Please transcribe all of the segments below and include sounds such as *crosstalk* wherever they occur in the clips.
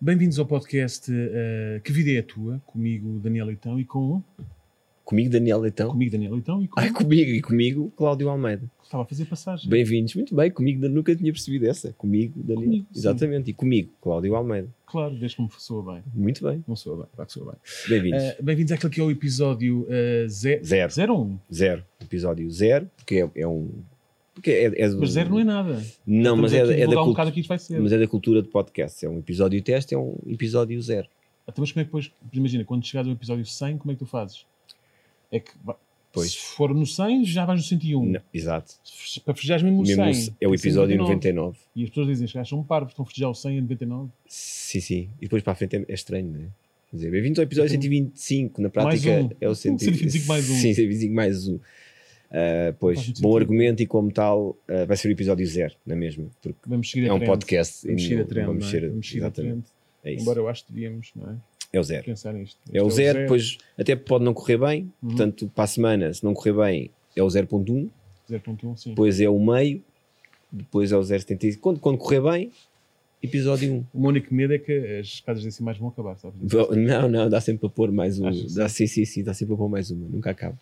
Bem-vindos ao podcast uh, Que Vida é a Tua, comigo Daniel Leitão e com. Comigo Daniel Leitão? Comigo Daniel Leitão e com. Ai, comigo e comigo Cláudio Almeida. Estava a fazer passagem. Bem-vindos, muito bem, comigo nunca tinha percebido essa. Comigo Daniel. Comigo, Exatamente, sim. e comigo Cláudio Almeida. Claro, desde que me soa bem. Muito bem. Não soa bem, vai que soa bem. Bem-vindos. Uh, Bem-vindos àquele que é o episódio uh, ze zero. Zero um? Zero. Episódio zero, porque é, é um porque é, é do... Mas zero não é nada. Não, mas é, é, da um mas é da cultura de podcast. É um episódio teste, é um episódio zero. Até então, mas como é que depois, imagina, quando chegares ao episódio 100, como é que tu fazes? É que pois. se for no 100, já vais no 101. Não, exato. Para festejar mesmo o 100. É o episódio 99. E as pessoas dizem, que são parvos, estão a festejar o 100 e 99. Sim, sim. E depois para a frente é, é estranho, não é? Quer dizer, bem-vindos ao episódio 125, na prática um. é o 125 *laughs* mais um. Sim, 125 mais um. Uh, pois, bom argumento e como tal uh, vai ser o episódio zero, não é mesmo? Porque vamos seguir é um podcast. Vamos seguir a trend, vamos é? vamos seguir a trend. É isso. Embora eu acho que devíamos, não é? É o zero. Pensar nisto. É o, é zero, depois até pode não correr bem, uhum. portanto, para a semana, se não correr bem, é o 0.1. 0.1, sim. Depois é o meio, depois é o 0.75. Quando, quando correr bem, episódio 1. O meu único medo é que as escadas decimais vão acabar, sabes? Não, não, dá sempre para pôr mais um. Dá, sim, sim, sim, dá sempre para pôr mais uma, nunca acaba.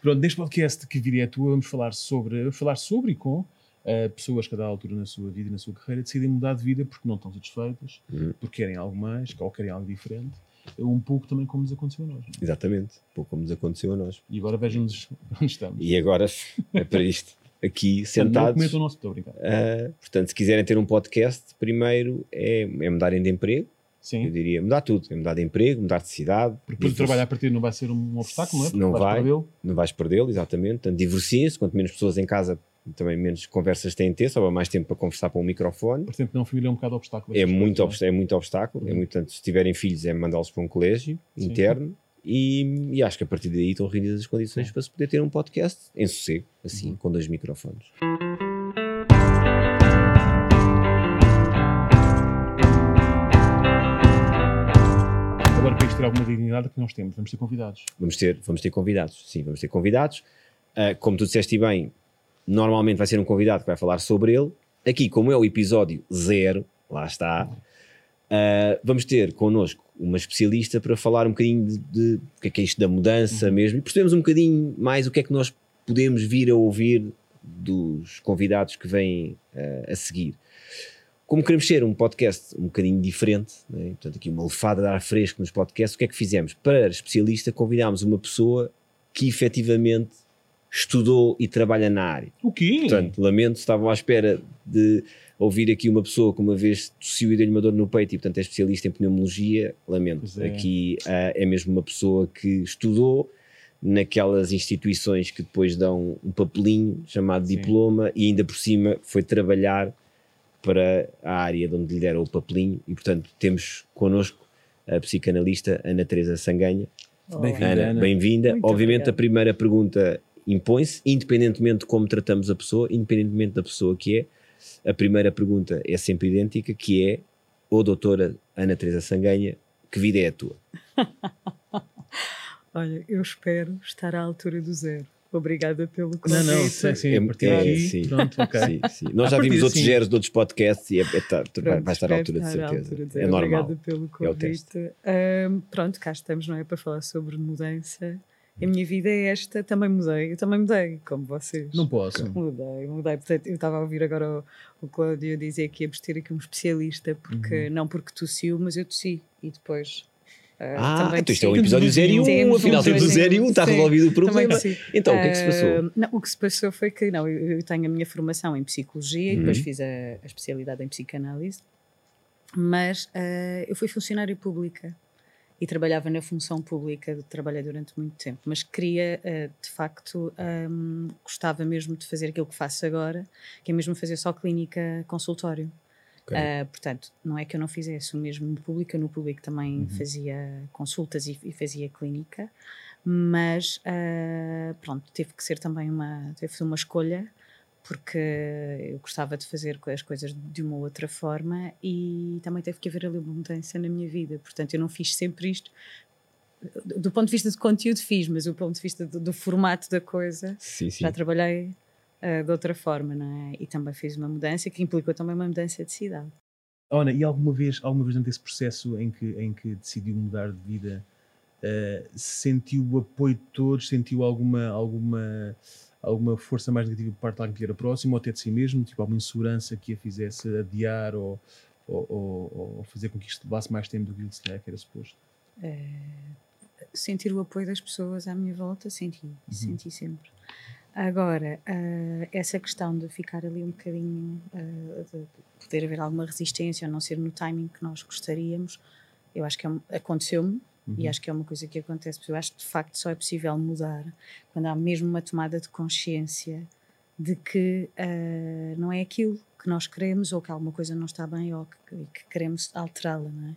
Pronto, neste podcast que viria a tua, vamos falar sobre, vamos falar sobre e com uh, pessoas que a dada altura na sua vida e na sua carreira decidem mudar de vida porque não estão satisfeitas, uhum. porque querem algo mais, ou querem algo diferente. Um pouco também como nos aconteceu a nós. Não? É? Exatamente, um pouco como nos aconteceu a nós. E agora vejam-nos onde estamos. E agora é para isto. Aqui sentados. Não o nosso, estou uh, portanto, se quiserem ter um podcast, primeiro é, é mudarem de emprego, Sim. Eu diria mudar tudo, é mudar de emprego, mudar de cidade. Porque depois o trabalho a partir não vai ser um obstáculo, não é? Porque não vai, não vais perdê-lo, exatamente. Portanto, divorciem-se, quanto menos pessoas em casa, também menos conversas têm de ter, sobra mais tempo para conversar para um microfone. Portanto, não, família é um bocado obstáculo. É muito, coisas, é? é muito obstáculo, é uhum. é muito, portanto, se tiverem filhos é mandá-los para um colégio Sim. interno e, e, acho que a partir daí estão reunidas as condições para se poder ter um podcast em sossego, assim, uhum. com dois microfones. ter alguma dignidade que nós temos. Vamos ter convidados. Vamos ter, vamos ter convidados, sim, vamos ter convidados. Uh, como tu disseste bem, normalmente vai ser um convidado que vai falar sobre ele. Aqui, como é o episódio zero, lá está, uh, vamos ter connosco uma especialista para falar um bocadinho de, de o que é que é isto da mudança uhum. mesmo e percebemos um bocadinho mais o que é que nós podemos vir a ouvir dos convidados que vêm uh, a seguir como queremos ser um podcast um bocadinho diferente, né? portanto, aqui uma lefada de ar fresco nos podcasts, o que é que fizemos? Para especialista, convidámos uma pessoa que efetivamente estudou e trabalha na área. O quê? Portanto, lamento, estavam à espera de ouvir aqui uma pessoa que uma vez tossiu e deu-lhe uma dor no peito e, portanto, é especialista em pneumologia. Lamento. É. Aqui uh, é mesmo uma pessoa que estudou naquelas instituições que depois dão um papelinho chamado Sim. diploma e ainda por cima foi trabalhar para a área de onde lhe deram o papelinho e, portanto, temos connosco a psicanalista Ana Teresa Sanganha. Oh. Bem-vinda. bem-vinda. Obviamente, obrigado. a primeira pergunta impõe-se, independentemente de como tratamos a pessoa, independentemente da pessoa que é, a primeira pergunta é sempre idêntica, que é, ô doutora Ana Teresa Sanganha, que vida é a tua? *laughs* Olha, eu espero estar à altura do zero. Obrigada pelo convite. Não, não, sim, sim, a partir é, daqui, sim. pronto, ok. Sim, sim. Nós já vimos outros zeros de outros podcasts e é, é, tá, pronto, vai estar à altura de certeza. Altura de é normal. Obrigada pelo convite. É um, pronto, cá estamos, não é? Para falar sobre mudança. A minha vida é esta, também mudei, eu também mudei, como vocês. Não posso. Mudei, mudei. Portanto, eu estava a ouvir agora o, o Cláudio dizer que ia ter aqui um especialista, porque uhum. não porque tossiu, mas eu tossi. E depois Uh, ah, então isto é um episódio 0 e 1, um, afinal temos o 0 e 1, um, está resolvido o problema. Então, o que é que se passou? Uh, não, o que se passou foi que, não, eu, eu tenho a minha formação em psicologia uhum. e depois fiz a, a, especialidade em psicanálise, mas uh, eu fui funcionária pública e trabalhava na função pública, trabalhei durante muito tempo, mas queria, de facto, um, gostava mesmo de fazer aquilo que faço agora, que é mesmo fazer só clínica consultório. Okay. Uh, portanto, não é que eu não fizesse o mesmo no público, eu no público também uhum. fazia consultas e, e, fazia clínica, mas uh, pronto, teve que ser também uma, teve uma escolha, porque eu gostava de fazer as coisas de uma outra forma e também teve que haver ali uma mudança na minha vida. Portanto, eu não fiz sempre isto. Do ponto de vista de conteúdo, fiz, mas do ponto de vista do, do formato da coisa, sim, sim. já trabalhei uh, de outra forma, não é? E também fiz uma mudança que implicou também uma mudança de cidade. Ana, e alguma vez, alguma vez durante esse processo em que, em que decidiu mudar de vida, uh, sentiu o apoio de todos, sentiu alguma, alguma, alguma força mais negativa por parte de alguém que era próximo, ou até de si mesmo, tipo alguma insegurança que a fizesse adiar ou, ou, ou, ou fazer com que isto levasse mais tempo do que se calhar que era suposto? É, sentir o apoio das pessoas à minha volta, senti, uhum. senti sempre. Agora, uh, essa questão de ficar ali um bocadinho, uh, de poder haver alguma resistência ou não ser no timing que nós gostaríamos, eu acho que é, aconteceu-me uhum. e acho que é uma coisa que acontece. Eu acho que de facto só é possível mudar quando há mesmo uma tomada de consciência de que uh, não é aquilo que nós queremos ou que alguma coisa não está bem ou que, que queremos alterá-la, não é?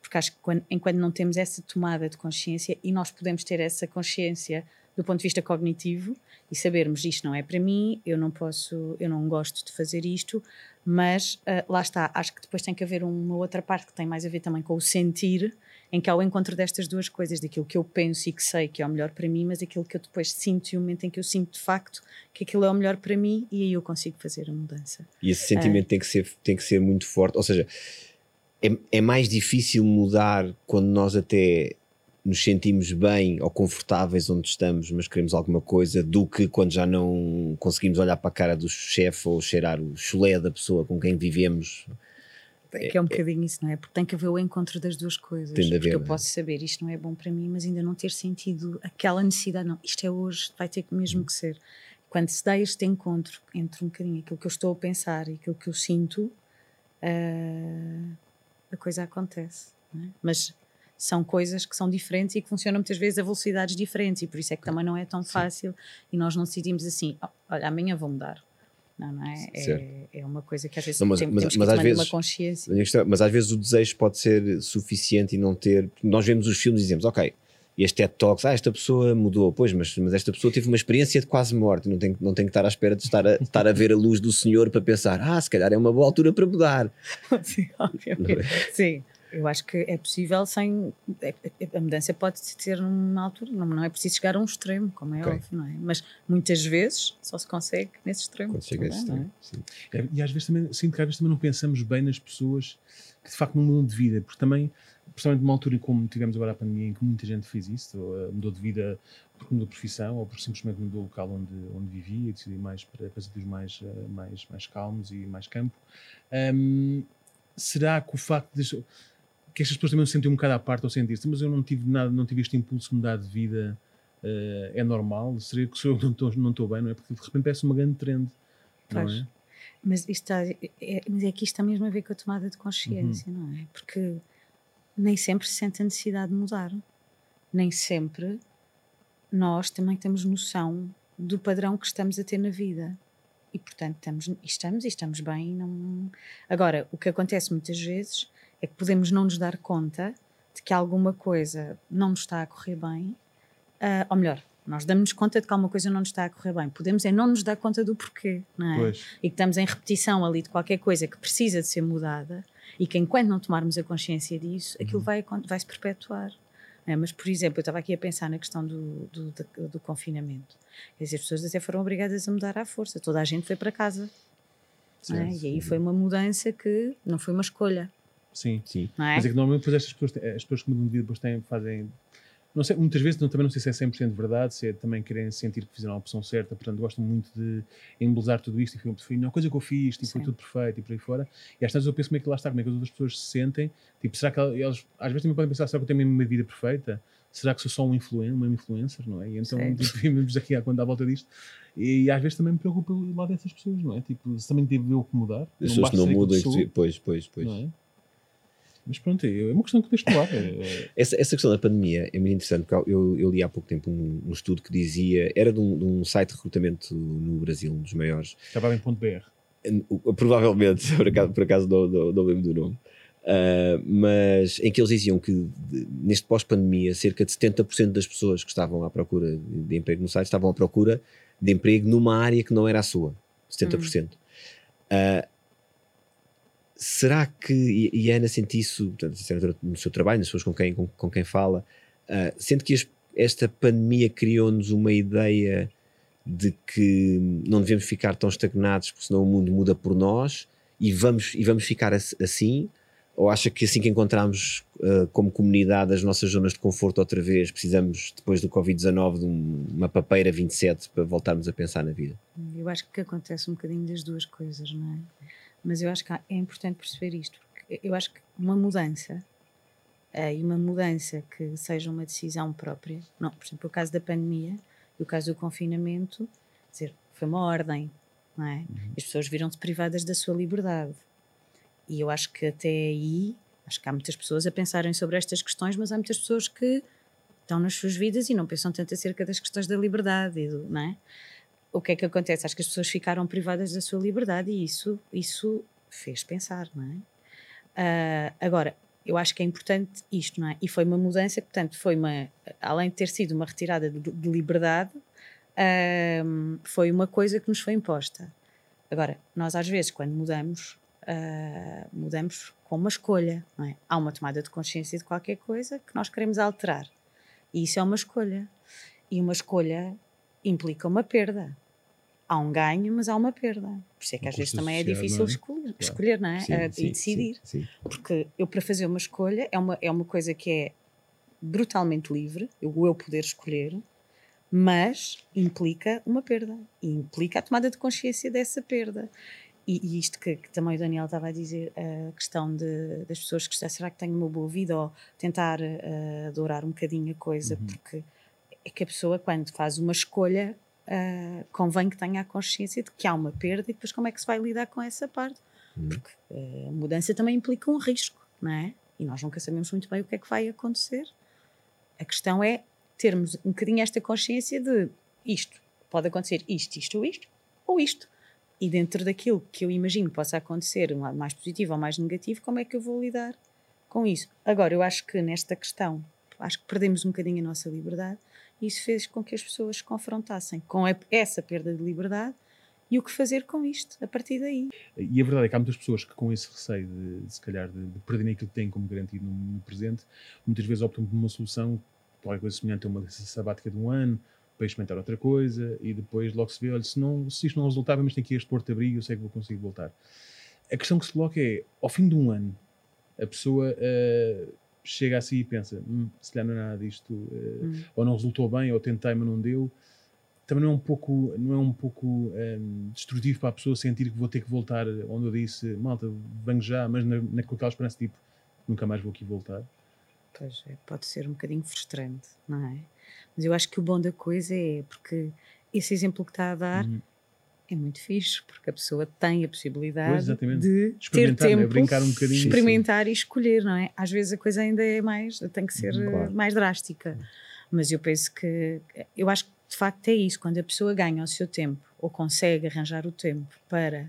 Porque acho que quando, enquanto não temos essa tomada de consciência e nós podemos ter essa consciência do ponto de vista cognitivo e sabermos isto não é para mim, eu não posso, eu não gosto de fazer isto, mas uh, lá está, acho que depois tem que haver uma outra parte que tem mais a ver também com o sentir, em que há o encontro destas duas coisas, daquilo que eu penso e que sei que é o melhor para mim, mas aquilo que eu depois sinto e o momento em que eu sinto de facto que aquilo é o melhor para mim e aí eu consigo fazer a mudança. E esse sentimento uh, tem, que ser, tem que ser muito forte, ou seja, é, é mais difícil mudar quando nós até nos sentimos bem ou confortáveis onde estamos, mas queremos alguma coisa, do que quando já não conseguimos olhar para a cara do chefe ou cheirar o chulé da pessoa com quem vivemos. É que é um bocadinho isso, não é? Porque tem que haver o encontro das duas coisas. Tem de haver, porque eu é? posso saber isto não é bom para mim, mas ainda não ter sentido aquela necessidade, não, isto é hoje, vai ter mesmo hum. que ser. Quando se dá este encontro entre um bocadinho aquilo que eu estou a pensar e aquilo que eu sinto, uh, a coisa acontece. É? Mas são coisas que são diferentes e que funcionam muitas vezes a velocidades diferentes e por isso é que também não é tão fácil Sim. e nós não decidimos assim, oh, olha, amanhã vou mudar. Não, é? É, é, uma coisa que às vezes não, mas, temos, mas, mas às vezes, uma consciência. Mas às vezes o desejo pode ser suficiente e não ter. Nós vemos os filmes e dizemos, ok, este TED Talks, ah, esta pessoa mudou, pois, mas, mas esta pessoa teve uma experiência de quase morte, não tem, não tem que estar à espera de estar a, *laughs* estar a ver a luz do Senhor para pensar, ah, se calhar é uma boa altura para mudar. *laughs* Sim, obviamente. É? Sim, eu acho que é possível sem. É, é, a mudança pode ser numa altura, não, é preciso chegar a um extremo, como é okay. óbvio, não é? Mas muitas vezes só se consegue nesse extremo. Quando chega a esse extremo. É? é? E às vezes também, sinto que às vezes também não pensamos bem nas pessoas que de facto não mudam de vida, porque também, principalmente numa altura como tivemos agora a pandemia, em que muita gente fez isso, uh, mudou de vida porque mudou de profissão, ou porque simplesmente mudou o local onde, onde vivia e decidiu mais para, para sítios mais, uh, mais, mais calmos e mais campo. Um, será que o facto de que estas pessoas também se sentem um bocado à parte ao sentir-se, mas eu não tive nada, não tive este impulso de mudar de vida, uh, é normal? Seria que sou eu não estou não estou bem, não é? Porque de repente parece uma grande trend, não é? Mas, isto está, é, mas é que isto está mesmo a ver com a tomada de consciência, uhum. não é? Porque nem sempre se sente a necessidade de mudar, nem sempre nós também temos noção do padrão que estamos a ter na vida. E portanto estamos, estamos e estamos bem. Não... Agora, o que acontece muitas vezes é que podemos não nos dar conta de que alguma coisa não nos está a correr bem, uh, ou melhor, nós damos-nos conta de que alguma coisa não nos está a correr bem. Podemos é não nos dar conta do porquê, não é? Pois. E que estamos em repetição ali de qualquer coisa que precisa de ser mudada e que enquanto não tomarmos a consciência disso, aquilo uhum. vai, vai se perpetuar. É, mas, por exemplo, eu estava aqui a pensar na questão do, do, do, do confinamento. Quer dizer, as pessoas até foram obrigadas a mudar à força. Toda a gente foi para casa. Sim, é? E aí foi uma mudança que não foi uma escolha. Sim, sim. É? Mas é que normalmente depois estas pessoas, as pessoas que mudam de vida depois têm, fazem. Não sei, muitas vezes não, também não sei se é 100% verdade, se é também querem sentir que fizeram a opção certa, portanto gostam muito de embelezar tudo isto e foi, foi a melhor coisa que eu fiz, tipo, foi tudo perfeito e por aí fora. E às vezes eu penso como é que lá está, como é que as outras pessoas se sentem, tipo, será que elas, às vezes também podem pensar, será que eu tenho mesmo uma vida perfeita? Será que sou só um influen uma influencer, não é? E então *laughs* vivemos aqui quando à volta disto. E, e, às vezes também me preocupa o lado dessas pessoas, não é? Tipo, se também teve eu que mudar. As pessoas não, não mudam, pois, pois, pois. Não é? Mas pronto, é, é uma questão contextual. É, é... essa, essa questão da pandemia é muito interessante, porque eu, eu li há pouco tempo um, um estudo que dizia, era de um, de um, site de recrutamento no Brasil, um dos maiores. Estava em ponto .br. Provavelmente, *laughs* por acaso, por acaso não, não, não lembro do nome. Uh, mas em que eles diziam que de, neste pós-pandemia cerca de 70% das pessoas que estavam à procura de, emprego no site estavam à procura de emprego numa área que não era a sua. 70%. Hum. Uh, será que, e, Ana sente isso no seu trabalho, nas pessoas com quem, com, com quem fala, uh, sente que esta pandemia criou-nos uma ideia de que não devemos ficar tão estagnados porque senão o mundo muda por nós e vamos, e vamos ficar assim? Ou acha que assim que encontramos uh, como comunidade as nossas zonas de conforto outra vez, precisamos, depois do Covid-19, de um, uma papeira 27 para voltarmos a pensar na vida? Eu acho que acontece um bocadinho das duas coisas, não é? Mas eu acho que é importante perceber isto, porque eu acho que uma mudança, uh, e uma mudança que seja uma decisão própria, não, por exemplo, o caso da pandemia e o caso do confinamento, dizer, foi uma ordem, não é? Uhum. As pessoas viram-se privadas da sua liberdade e eu acho que até aí, acho que há muitas pessoas a pensarem sobre estas questões, mas há muitas pessoas que estão nas suas vidas e não pensam tanto acerca das questões da liberdade, do, não é? O que é que acontece? Acho que as pessoas ficaram privadas da sua liberdade e isso, isso fez pensar, não é? Uh, agora, eu acho que é importante isto, não é? E foi uma mudança, portanto, foi uma, além de ter sido uma retirada de, de liberdade, uh, foi uma coisa que nos foi imposta. Agora, nós às vezes, quando mudamos, uh, mudamos com uma escolha, não é? Há uma tomada de consciência de qualquer coisa que nós queremos alterar. E isso é uma escolha. E uma escolha implica uma perda. Há um ganho, mas há uma perda. Por isso é que às vezes também é difícil não é? Escolher, claro. escolher, não é? Sim, uh, sim, e decidir. Sim, Porque eu, para fazer uma escolha, é uma, é uma coisa que é brutalmente livre, eu, eu poder escolher, mas implica uma perda. E implica a tomada de consciência dessa perda. E, e isto que, que, também o Daniel estava a dizer, a questão de, das pessoas que será que tenho uma boa vida ou tentar uh, adorar um bocadinho a coisa, uhum. porque é que a pessoa, quando faz uma escolha, uh, convém que tenha a consciência de que há uma perda e depois como é que se vai lidar com essa parte. Uhum. Porque uh, a mudança também implica um risco, não é? E nós nunca sabemos muito bem o que é que vai acontecer. A questão é termos um bocadinho esta consciência de isto, pode acontecer isto, isto ou isto, ou isto e dentro daquilo que eu imagino possa acontecer, um lado mais positivo ou mais negativo, como é que eu vou lidar com isso? Agora, eu acho que nesta questão, acho que perdemos um bocadinho a nossa liberdade isso fez com que as pessoas se confrontassem com essa perda de liberdade e o que fazer com isto a partir daí. E a verdade é que há muitas pessoas que, com esse receio de, de se calhar, de, de perderem aquilo que têm como garantido no, no, presente, muitas vezes optam por uma solução, qualquer coisa semelhante a uma sabática de um ano, para experimentar outra coisa e depois logo se vê, olha, se, não, se isto não resultar, mas tem aqui este porto-abrigo, eu sei que vou conseguir voltar. A questão que se coloca é, ao fim de um ano, a pessoa uh, chega assim e pensa, hum, se calhar não é nada disto, uh, hum. ou não resultou bem, ou tentei, mas não deu. Também não é um pouco, não é um pouco um, ehm, destrutivo para a pessoa sentir que vou ter que voltar onde eu disse, malta, venho já, mas na, na, com aquela esperança tipo, nunca mais vou aqui voltar. Pois é, pode ser um bocadinho frustrante, não é? Mas eu acho que o bom da coisa é porque esse exemplo que está a dar uhum. É muito fixe, porque a pessoa tem a possibilidade pois, de ter né? tempo, brincar um bocadinho, experimentar e escolher, não é? Às vezes a coisa ainda é mais, tem que ser claro. mais drástica. Mas eu penso que, eu acho que de facto é isso, quando a pessoa ganha o seu tempo ou consegue arranjar o tempo para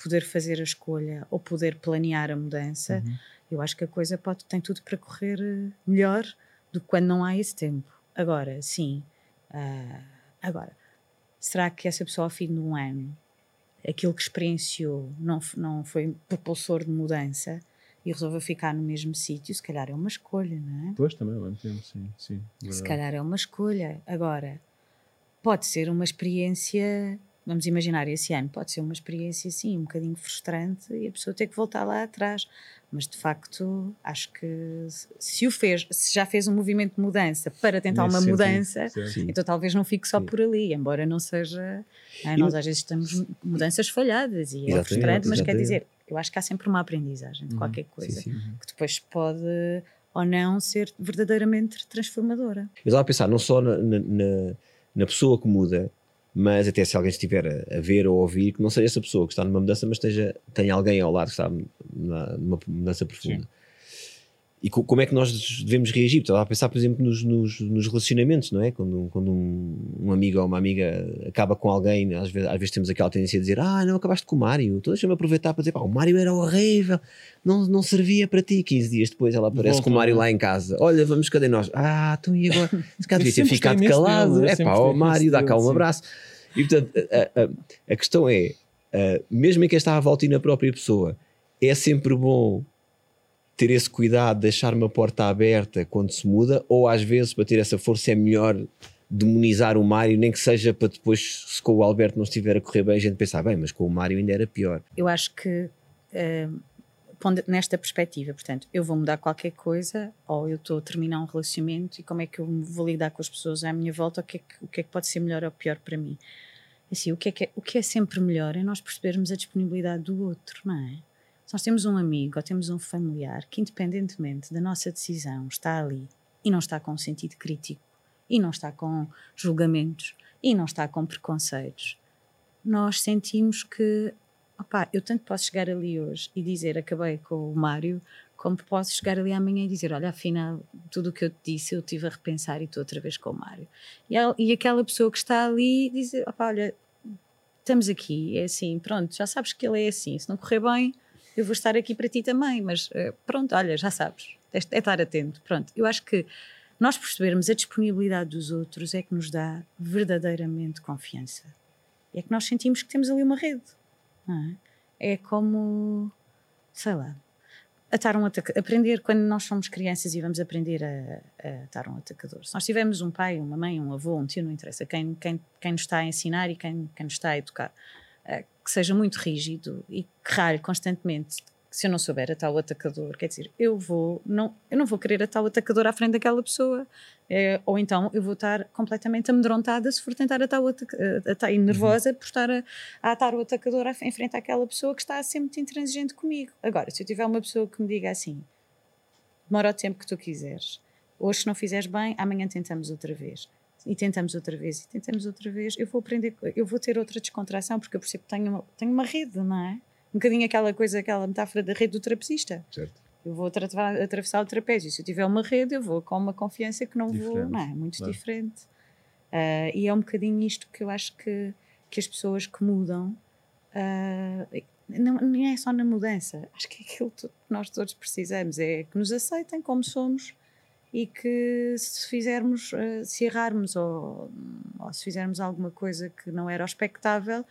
poder fazer a escolha ou poder planear a mudança, uhum. eu acho que a coisa pode, tem tudo para correr eh, melhor do que quando não há esse tempo. Agora, sim. Uh, agora, será que essa pessoa, ao fim de um ano, aquilo que experienciou não, não foi propulsor de mudança e resolveu ficar no mesmo sítio? Se calhar é uma escolha, não é? Pois, também, mesmo tempo, sim. sim Se calhar é uma escolha. Agora, pode ser uma experiência vamos imaginar esse ano, pode ser uma experiência sim, um bocadinho frustrante e a pessoa ter que voltar lá atrás. Mas de facto, acho que se o fez, se já fez um movimento de mudança para tentar Nesse uma sentido, mudança, sim. então talvez não fique só sim. por ali, embora não seja. É, nós às vezes temos mudanças falhadas e é frustrante, mas quer dizer, eu acho que há sempre uma aprendizagem de uhum. qualquer coisa sim, que depois pode ou não ser verdadeiramente transformadora. Eu estava a pensar não só na, na, na pessoa que muda, mas até se alguém estiver a, a, ver ou a ouvir, que não seja essa pessoa que está numa mudança, mas esteja, tenha alguém ao lado que está na, numa mudança profunda. Sim. E co como é que nós devemos reagir? Estava a pensar, por exemplo, nos, nos, nos relacionamentos, não é? Quando, quando um, um, amigo ou uma amiga acaba com alguém, às vezes, às vezes temos aquela tendência a dizer: Ah, não acabaste com o Mário, então deixa-me aproveitar para dizer: Pá, o Mário era horrível, não, não servia para ti. 15 dias depois ela aparece com o Mário lá em casa: Olha, vamos, cadê nós? Ah, então e agora? *laughs* Se calhar devia ter ficado calado. É pá, ó Mário, dá cá um abraço. E portanto, a, a, a questão é: mesmo em quem está à volta e na própria pessoa, é sempre bom ter esse cuidado, deixar uma porta aberta quando se muda, ou às vezes para ter essa força é melhor demonizar o Mário, nem que seja para depois, se com o Alberto não estiver a correr bem, a gente pensar, bem, mas com o Mário ainda era pior. Eu acho que uh, nesta perspectiva, portanto, eu vou mudar qualquer coisa ou eu estou a terminar um relacionamento e como é que eu vou lidar com as pessoas à minha volta, o que é que, o que, é que pode ser melhor ou pior para mim. Assim, o que, é que é, o que é sempre melhor é nós percebermos a disponibilidade do outro, não é? Se nós temos um amigo ou temos um familiar que, independentemente da nossa decisão, está ali e não está com sentido crítico, e não está com julgamentos, e não está com preconceitos, nós sentimos que opá, eu tanto posso chegar ali hoje e dizer acabei com o Mário, como posso chegar ali amanhã e dizer olha, afinal, tudo o que eu te disse eu tive a repensar e estou outra vez com o Mário. E, e aquela pessoa que está ali opá, olha, estamos aqui, é assim, pronto, já sabes que ele é assim, se não correr bem, eu vou estar aqui para ti também, mas eh, pronto, olha, já sabes, é, estar atento, pronto. Eu acho que nós percebermos a disponibilidade dos outros é que nos dá verdadeiramente confiança. É que nós sentimos que temos ali uma rede é? é como, sei lá, atar um. Aprender quando nós somos crianças e vamos aprender a, a atar um atacador. Se nós tivermos um pai, uma mãe, um avô, um tio, não interessa, quem, quem, quem nos está a ensinar e quem, quem nos está a educar, que seja muito rígido e que ralhe constantemente se eu não souber a tal atacador, quer dizer, eu vou, não, eu não vou querer a tal atacador à frente daquela pessoa. É, ou então eu vou estar completamente amedrontada se for tentar atar o atacador, e nervosa uhum. por estar a, a atar o atacador em frente àquela pessoa que está a ser muito intransigente comigo. Agora, se eu tiver uma pessoa que me diga assim, demora o tempo que tu quiseres, hoje se não fizeres bem, amanhã tentamos outra vez. E tentamos outra vez, e tentamos outra vez, eu vou aprender, eu vou ter outra descontração, porque eu percebo que tenho uma, tenho uma rede, não é? um bocadinho aquela coisa, aquela metáfora da rede do trapezista. Certo. Eu vou atravessar o trapézio. Se eu tiver uma rede, eu vou com uma confiança que não diferente. vou. Não é? Muito claro. diferente. Uh, e é um bocadinho isto que eu acho que, que as pessoas que mudam. Uh, não, não é só na mudança. Acho que é aquilo que nós todos precisamos. É que nos aceitem como somos e que se fizermos, uh, se errarmos ou, ou se fizermos alguma coisa que não era expectável,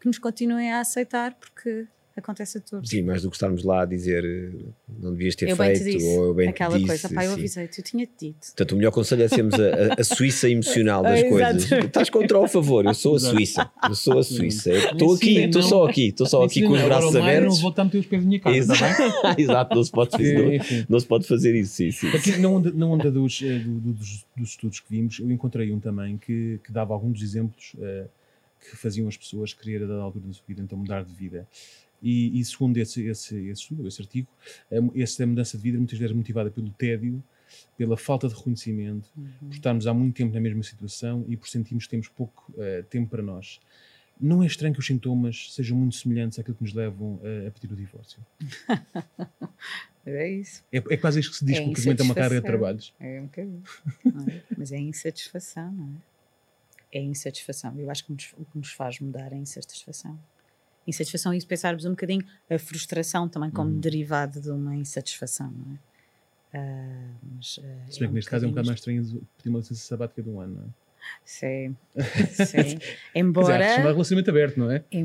que nos continuem a aceitar, porque acontece a todos. Sim, mais do que estarmos lá a dizer eh, não devias ter eu feito, disse, ou eu bem Aquela te disse, coisa, pá, eu avisei-te, eu tinha-te dito. Portanto, o melhor conselho é sermos a, a Suíça emocional das *laughs* coisas. Estás contra o favor, eu sou a Suíça, eu sou a Suíça. Estou aqui, estou só aqui, estou só aqui com os braços abertos. não vou estar meter os pés na minha casa, Exato, Exato não, se pode fazer, não, não, se pode fazer isso, sim, sim. Aqui, na onda, na onda dos, eh, do, dos, dos, estudos que vimos, eu encontrei um também que, que dava alguns exemplos uh, que faziam as pessoas querer a dada altura da sua vida então mudar de vida. E, e segundo esse, esse, esse estudo, esse artigo, essa mudança de vida muitas vezes motivada pelo tédio, pela falta de reconhecimento, uhum. por estarmos há muito tempo na mesma situação e por sentirmos que temos pouco uh, tempo para nós. Não é estranho que os sintomas sejam muito semelhantes àquilo que nos levam a, a pedir o divórcio? *laughs* é isso. É, é, quase isso que se diz é que o casamento é uma carga de trabalhos. É um bocadinho. É? Mas é insatisfação, não é? É insatisfação. Eu acho que nos, o que nos faz mudar é insatisfação insatisfação e se pensarmos um bocadinho a frustração também como uhum. derivado de uma insatisfação, não é? Uh, mas, uh, se bem é que neste caso é um bocado mais estranho pedir uma licença sabática de um ano, não é? Sim, *laughs* sim. embora. Dizer, é um relacionamento aberto, não é? Também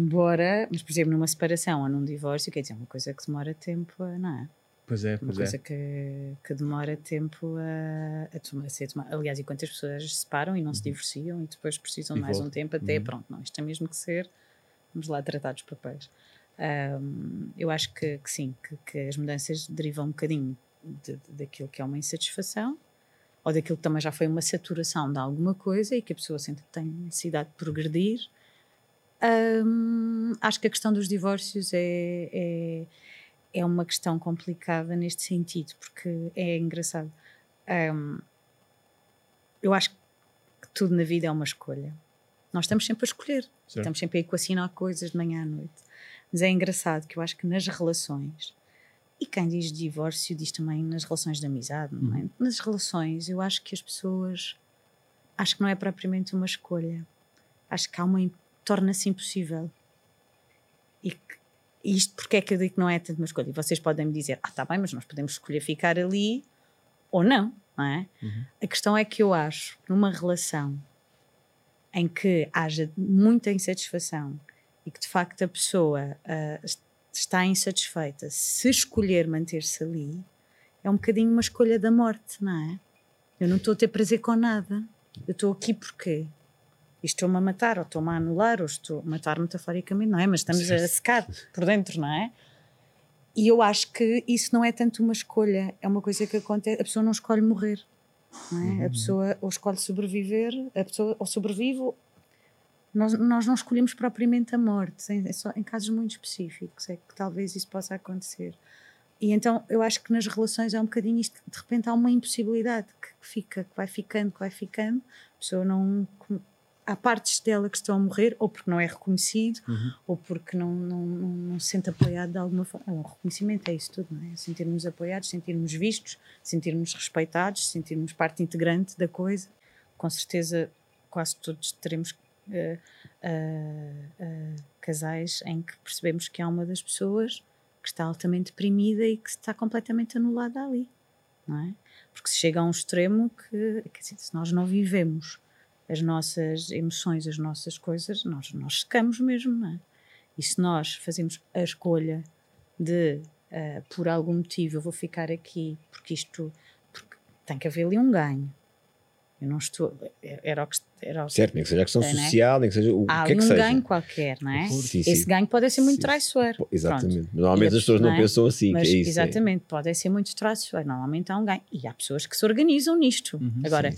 mas por exemplo, numa separação ou num divórcio, quer dizer, uma coisa que demora tempo, não é? Pois é, pois uma coisa é. Que, que demora tempo a, a, tomar, a ser tomada. Aliás, e quantas pessoas se separam e não uhum. se divorciam e depois precisam de mais volta. um tempo até, uhum. pronto, não, isto tem mesmo que ser vamos lá tratar dos papéis. Um, eu acho que, que sim, que, que, as mudanças derivam um bocadinho de, de, daquilo que é uma insatisfação ou daquilo que também já foi uma saturação de alguma coisa e que a pessoa que tem necessidade de progredir. Um, acho que a questão dos divórcios é, é, é, uma questão complicada neste sentido, porque é engraçado. Um, eu acho que tudo na vida é uma escolha. Nós estamos sempre a escolher, estamos sempre a equacionar coisas de manhã à noite. Mas é engraçado que eu acho que nas relações, e quem diz divórcio diz também nas relações de amizade, não é? Uhum. Nas relações, eu acho que as pessoas. Acho que não é propriamente uma escolha. Acho que há uma. torna-se impossível. E, que, e isto porque é que eu digo que não é tanto uma escolha? E vocês podem me dizer, ah, está bem, mas nós podemos escolher ficar ali ou não, não é? Uhum. A questão é que eu acho que numa relação em que haja muita insatisfação e que de facto a pessoa uh, está insatisfeita, se escolher manter-se ali, é um bocadinho uma escolha da morte, não é? Eu não estou a ter prazer com nada. Eu estou aqui porque estou-me a matar, ou estou-me a anular, ou estou a matar metaforicamente, não é? Mas estamos a secar por dentro, não é? e eu acho que isso não é tanto uma escolha, é uma coisa que acontece. A pessoa não escolhe morrer, é? Uhum. A pessoa ou escolhe sobreviver, a pessoa ou sobrevive. Nós, nós não escolhemos propriamente a morte, é só em casos muito específicos é que talvez isso possa acontecer. E então eu acho que nas relações é um bocadinho isto, de repente há uma impossibilidade que fica, que vai ficando, que vai ficando, a pessoa não. Há partes dela que estão a morrer, ou porque não é reconhecido, uhum. ou porque não, não, não, não, se sente apoiado de alguma forma. O reconhecimento é isso tudo, não é? Sentirmos apoiados, sentirmos vistos, sentirmos respeitados, sentirmos parte integrante da coisa. Com certeza, quase todos teremos uh, uh, uh, casais em que percebemos que há uma das pessoas que está altamente deprimida e que está completamente anulada ali, não é? Porque se chega a um extremo que, quer dizer, se nós não vivemos as nossas emoções, as nossas coisas, nós, nós secamos mesmo, não é? E se nós fazemos a escolha de, uh, por algum motivo, eu vou ficar aqui porque isto, porque tem que haver ali um ganho, eu não estou. Era o que. Era o certo, nem que seja a questão é, social, nem que seja o Há que é que um seja. ganho qualquer, não é? Sim, Esse sim. ganho pode ser muito sim, traiçoeiro. Exatamente. Pronto. Normalmente as pessoas não, é? pensam assim. Mas, é isso, exatamente, pode ser muito traiçoeiro. Normalmente há um ganho. E há pessoas que se organizam nisto. Uhum, Agora,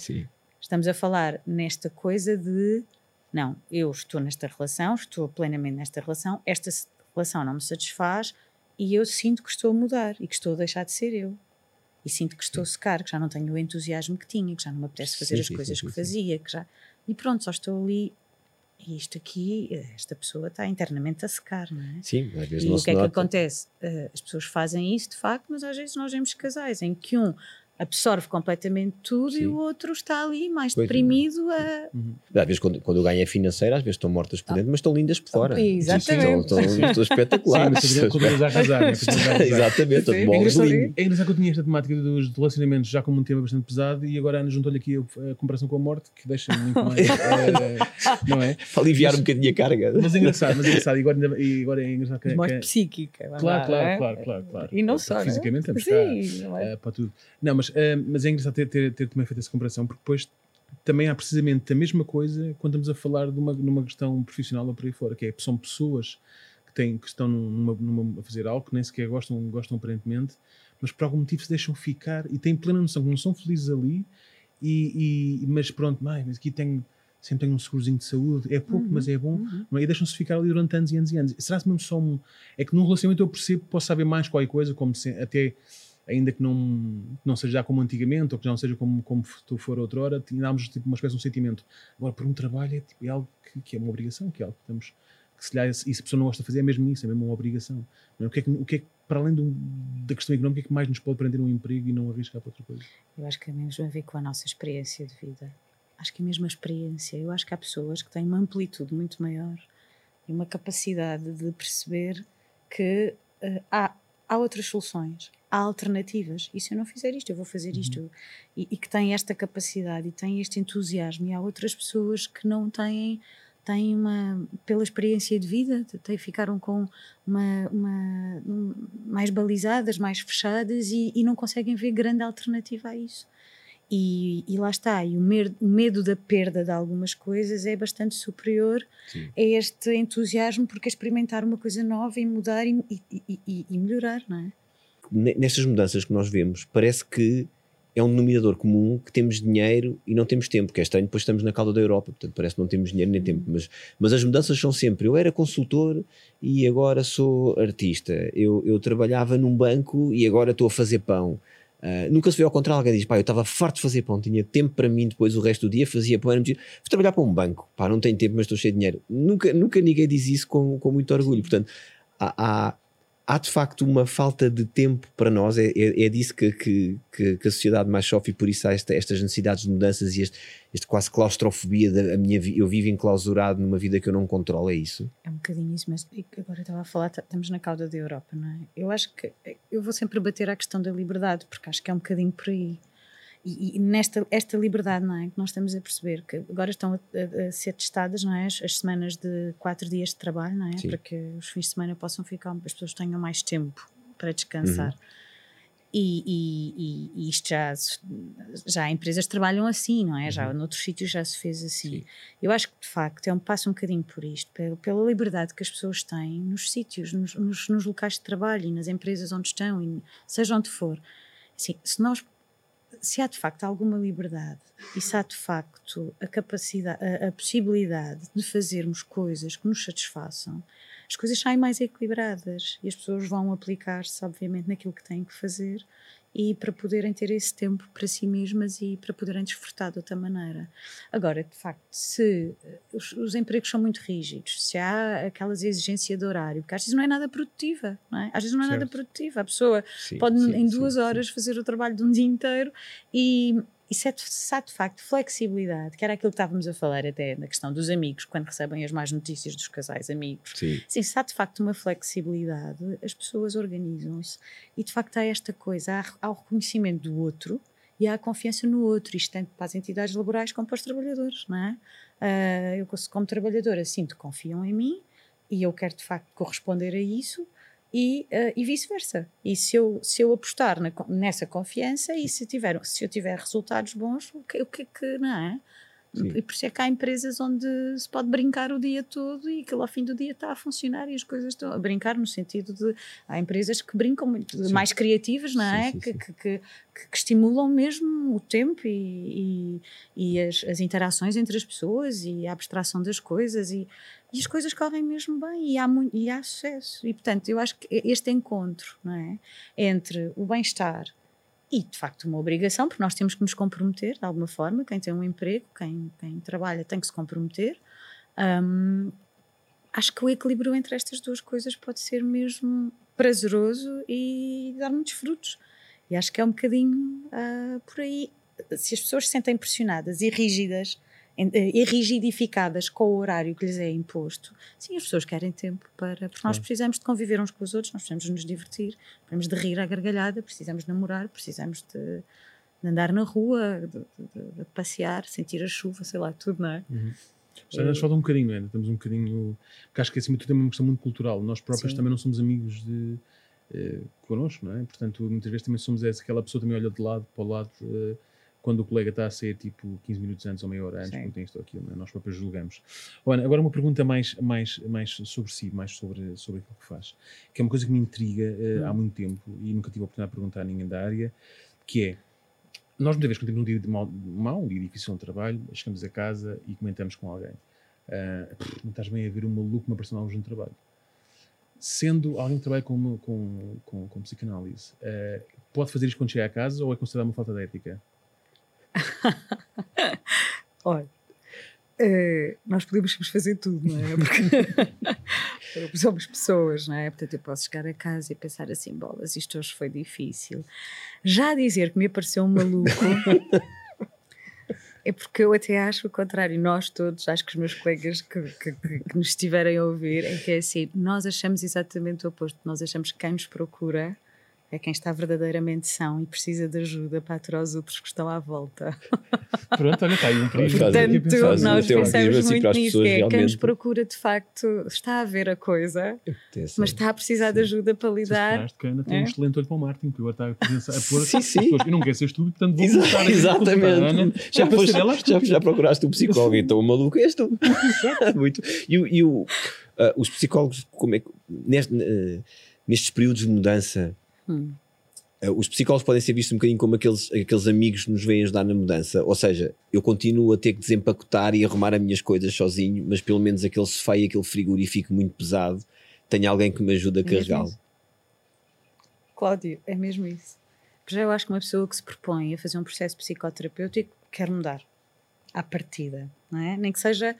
estamos a falar nesta coisa de. Não, eu estou nesta relação, estou plenamente nesta relação, esta relação não me satisfaz e eu sinto que estou a mudar e que estou a deixar de ser eu e sinto que estou a secar, que já não tenho o entusiasmo que tinha, que já não me apetece fazer sim, as sim, coisas sim, que fazia, que já e pronto, só estou ali e isto aqui, esta pessoa está internamente a secar, não é? Sim, às vezes e não o que é que acontece? Uh, as pessoas fazem isso de facto, mas às vezes nós vemos casais em que um absorve completamente tudo Sim. e o outro está ali mais pois deprimido a... Uhum. Às vezes quando, quando o ganho é financeiro, às vezes estão mortas por dentro, mas estão lindas por fora. Exatamente. Estão, estão, estão espetaculares. Sim, mas arrasar, né? *laughs* Exatamente. É engraçado, é engraçado que eu tinha esta temática dos relacionamentos já como um tema bastante pesado e agora Ana juntou-lhe aqui a, a, comparação com a morte, que deixa muito mais... é, *laughs* não é? Para aliviar mas, um bocadinho a carga. Mas é engraçado, mas é engraçado. E agora, e agora é engraçado que... Morte psíquica. Claro, claro, claro, claro, claro. E não só, Fisicamente, Sim, eh, para tudo. Não, mas, mas é engraçado ter, ter, ter também feito essa comparação, porque depois também há precisamente a mesma coisa quando estamos a falar de uma, numa questão profissional ou por aí fora, que é, são pessoas que, têm, que estão numa, numa, a fazer algo que nem sequer gostam, gostam aparentemente, mas por algum motivo se deixam ficar e têm plena noção que não são felizes ali, e, e mas pronto, mas aqui tenho, sempre tenho um segurozinho de saúde, é pouco, uhum, mas é bom, uhum. e deixam-se ficar ali durante anos e anos e anos. Será que mesmo só um. É que num relacionamento eu percebo que posso saber mais qualquer coisa, como se, até ainda que não, não seja já como antigamente ou que já não seja como, como tu for outrora, tínhamos tipo, uma espécie de um sentimento. Agora, por um trabalho é, tipo, é algo que, que, é uma obrigação, que é algo que estamos. Que se, lhe, e se a pessoa não gosta de fazer, é mesmo isso, é mesmo uma obrigação. É? O, que é que, o que é que, para além do, da questão económica, é que mais nos pode prender um emprego e não arriscar para outra coisa? Eu acho que é mesmo a ver com a nossa experiência de vida. Acho que é mesmo a experiência. Eu acho que há pessoas que têm uma amplitude muito maior e uma capacidade de perceber que uh, há, há outras soluções há alternativas. E se eu não fizer isto, eu vou fazer isto. Uhum. E, e, que têm esta capacidade e têm este entusiasmo. E há outras pessoas que não têm, têm uma, pela experiência de vida, têm, ficaram com uma, uma um, mais balizadas, mais fechadas e, e, não conseguem ver grande alternativa a isso. E, e lá está, e o medo, o medo, da perda de algumas coisas é bastante superior Sim. a este entusiasmo porque é experimentar uma coisa nova e mudar e, e melhorar, não é? Nestas mudanças que nós vemos, parece que é um denominador comum que temos dinheiro e não temos tempo, que é estranho, depois estamos na cauda da Europa, portanto parece que não temos dinheiro nem tempo, mas, mas as mudanças são sempre, eu era consultor e agora sou artista, eu, eu trabalhava num banco e agora estou a fazer pão, uh, nunca se vê ao contrário, alguém diz, pá, eu estava farto de fazer pão, tinha tempo para mim depois o resto do dia, fazia pão, era fui trabalhar para um banco, pá, não tenho tempo mas estou cheio de dinheiro, nunca, nunca ninguém diz isso com, com muito orgulho, portanto há, há há de facto uma falta de tempo para nós, é, é, é disso que, que, que, a sociedade mais sofre e por isso há esta, estas necessidades de mudanças e este, este quase claustrofobia da minha eu vivo enclausurado numa vida que eu não controlo, é isso? É um bocadinho isso, mas agora estava a falar, estamos na cauda da Europa, não é? Eu acho que eu vou sempre bater à questão da liberdade, porque acho que é um bocadinho por aí. E, e, nesta esta liberdade, não é? Que nós estamos a perceber que agora estão a, a, a ser testadas, não é? As, as, semanas de quatro dias de trabalho, não é? Sim. Para que os fins de semana possam ficar, as pessoas tenham mais tempo para descansar. Uhum. E, e, e, isto já, já empresas trabalham assim, não é? Já uhum. noutros sítios já se fez assim. Sim. Eu acho que de facto é um passo um bocadinho por isto, pela, pela liberdade que as pessoas têm nos sítios, nos, nos, nos, locais de trabalho e nas empresas onde estão, e seja onde for. Assim, se nós se há de facto alguma liberdade e se há de facto a capacidade, a, a possibilidade de fazermos coisas que nos satisfaçam, as coisas saem mais equilibradas e as pessoas vão aplicar-se, obviamente, naquilo que têm que fazer e para poderem ter esse tempo para si mesmas e para poderem desfrutar de outra maneira. Agora, de facto, se eh, os, os empregos são muito rígidos, se há aquelas exigências de horário, porque às vezes não é nada produtiva, não é? Às vezes não é certo. nada produtiva. A pessoa sim, pode sim, em duas sim, horas fazer o trabalho de um dia inteiro e e se, é, há de facto flexibilidade, que era aquilo que estávamos a falar até na questão dos amigos, quando recebem as más notícias dos casais amigos, Sim. Sim, se há de facto uma flexibilidade, as pessoas organizam-se e de facto há esta coisa, há, há o reconhecimento do outro e há a confiança no outro, isto tanto para as entidades laborais como para os trabalhadores, não é? Uh, eu, como trabalhadora, sinto que confiam em mim e eu quero de facto corresponder a isso e, uh, e vice-versa. E se eu, se eu apostar na, nessa confiança e se, tiver, se eu tiver resultados bons, o que, o que é que, não é? Sim. E por isso é que há empresas onde se pode brincar o dia todo e que ao fim do dia está a funcionar e as coisas estão a brincar no sentido de há empresas que brincam muito, mais criativas, não é? Sim, sim, que, que, que, que, estimulam mesmo o tempo e, e, e as, as, interações entre as pessoas e a abstração das coisas e, e as coisas correm mesmo bem e há, muito, e há sucesso. E portanto, eu acho que este encontro não é? entre o bem-estar e de facto uma obrigação, porque nós temos que nos comprometer de alguma forma. Quem tem um emprego, quem, quem trabalha, tem que se comprometer. Um, acho que o equilíbrio entre estas duas coisas pode ser mesmo prazeroso e dar muitos frutos. E acho que é um bocadinho uh, por aí. Se as pessoas se sentem pressionadas e rígidas eh, com o horário que lhes é imposto. Sim, as pessoas querem tempo para. Porque nós precisamos de conviver uns com os outros, nós precisamos de nos divertir, precisamos de rir à gargalhada, precisamos de namorar, precisamos de, de andar na rua, de, de, de, passear, sentir a chuva, sei lá, tudo, não é? Uhum. Nos falta um bocadinho, ainda estamos um bocadinho. Porque acho que acima de tudo é uma questão muito cultural. Nós próprios Sim. também não somos amigos de. Eh, connosco, não é? Portanto, muitas vezes também somos essa, aquela pessoa também olha de lado para o lado. Eh, quando o colega está a sair tipo 15 minutos antes ou meia hora antes, Sim. tem isto ou aquilo, né? nós próprios julgamos. Olha, agora uma pergunta mais, mais, mais sobre si, mais sobre, sobre aquilo que faz, que é uma coisa que me intriga uh, há muito tempo e nunca tive a oportunidade de perguntar a ninguém da área, que é, nós muitas vezes quando temos um dia de mal, mal um dia difícil no trabalho, chegamos a casa e comentamos com alguém. Uh, não estás bem a ver um maluco apareceu hoje no trabalho. Sendo alguém que trabalha com, com, com, com psicanálise, uh, pode fazer isto quando chega a casa ou é considerado uma falta de ética? *laughs* Olha, uh, nós podemos fazer tudo, não é? *laughs* Porque somos pessoas, não é? Portanto, eu posso chegar a casa e pensar assim: bolas, isto hoje foi difícil. Já dizer que me apareceu um maluco. *laughs* é porque eu até acho o contrário. Nós todos, acho que os meus colegas que, que, que, nos estiverem a ouvir, é que é assim: nós achamos exatamente o oposto. Nós achamos que quem nos procura é quem está verdadeiramente são e precisa de ajuda para aturar os outros que estão à volta. *laughs* Pronto, olha, está aí um perigo. Portanto, nós pensamos assim muito nisso, é quem nos procura de facto está a ver a coisa, mas está a precisar sim. de ajuda para lidar. Se Ana tem é? um excelente olho para o Martin, que agora está a, pensar, a pôr sim, sim. eu não quero ser estúpido, portanto vou Exa Exatamente. Já, foste, já, já, procuraste um psicólogo, então o maluco és tu. *laughs* muito. E, e o, uh, os psicólogos, como é que, neste, uh, nestes períodos de mudança, Hum. Os psicólogos podem ser vistos um bocadinho como aqueles, aqueles amigos que nos vêm ajudar na mudança. Ou seja, eu continuo a ter que desempacotar e arrumar as minhas coisas sozinho, mas pelo menos aquele sofá e aquele frigorífico muito pesado, tenho alguém que me ajuda a é carregá-lo. Cláudio, é mesmo isso. Já eu acho que uma pessoa que se propõe a fazer um processo psicoterapêutico quer mudar à partida, não é? Nem que seja.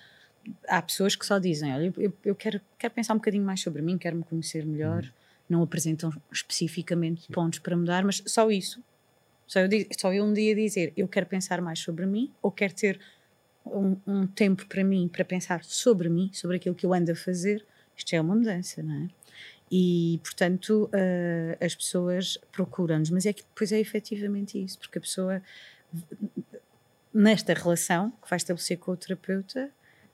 Há pessoas que só dizem: Olha, eu, eu quero, quero pensar um bocadinho mais sobre mim, quero me conhecer melhor. Hum não apresentam especificamente pontos para mudar, mas só isso. Só eu, só eu um dia dizer eu quero pensar mais sobre mim ou quero ter um, um, tempo para mim, para pensar sobre mim, sobre aquilo que eu ando a fazer, isto é uma mudança, não é? E, portanto, uh, as pessoas procuram-nos, mas é que depois é efetivamente isso, porque a pessoa, nesta relação que vai estabelecer com o terapeuta,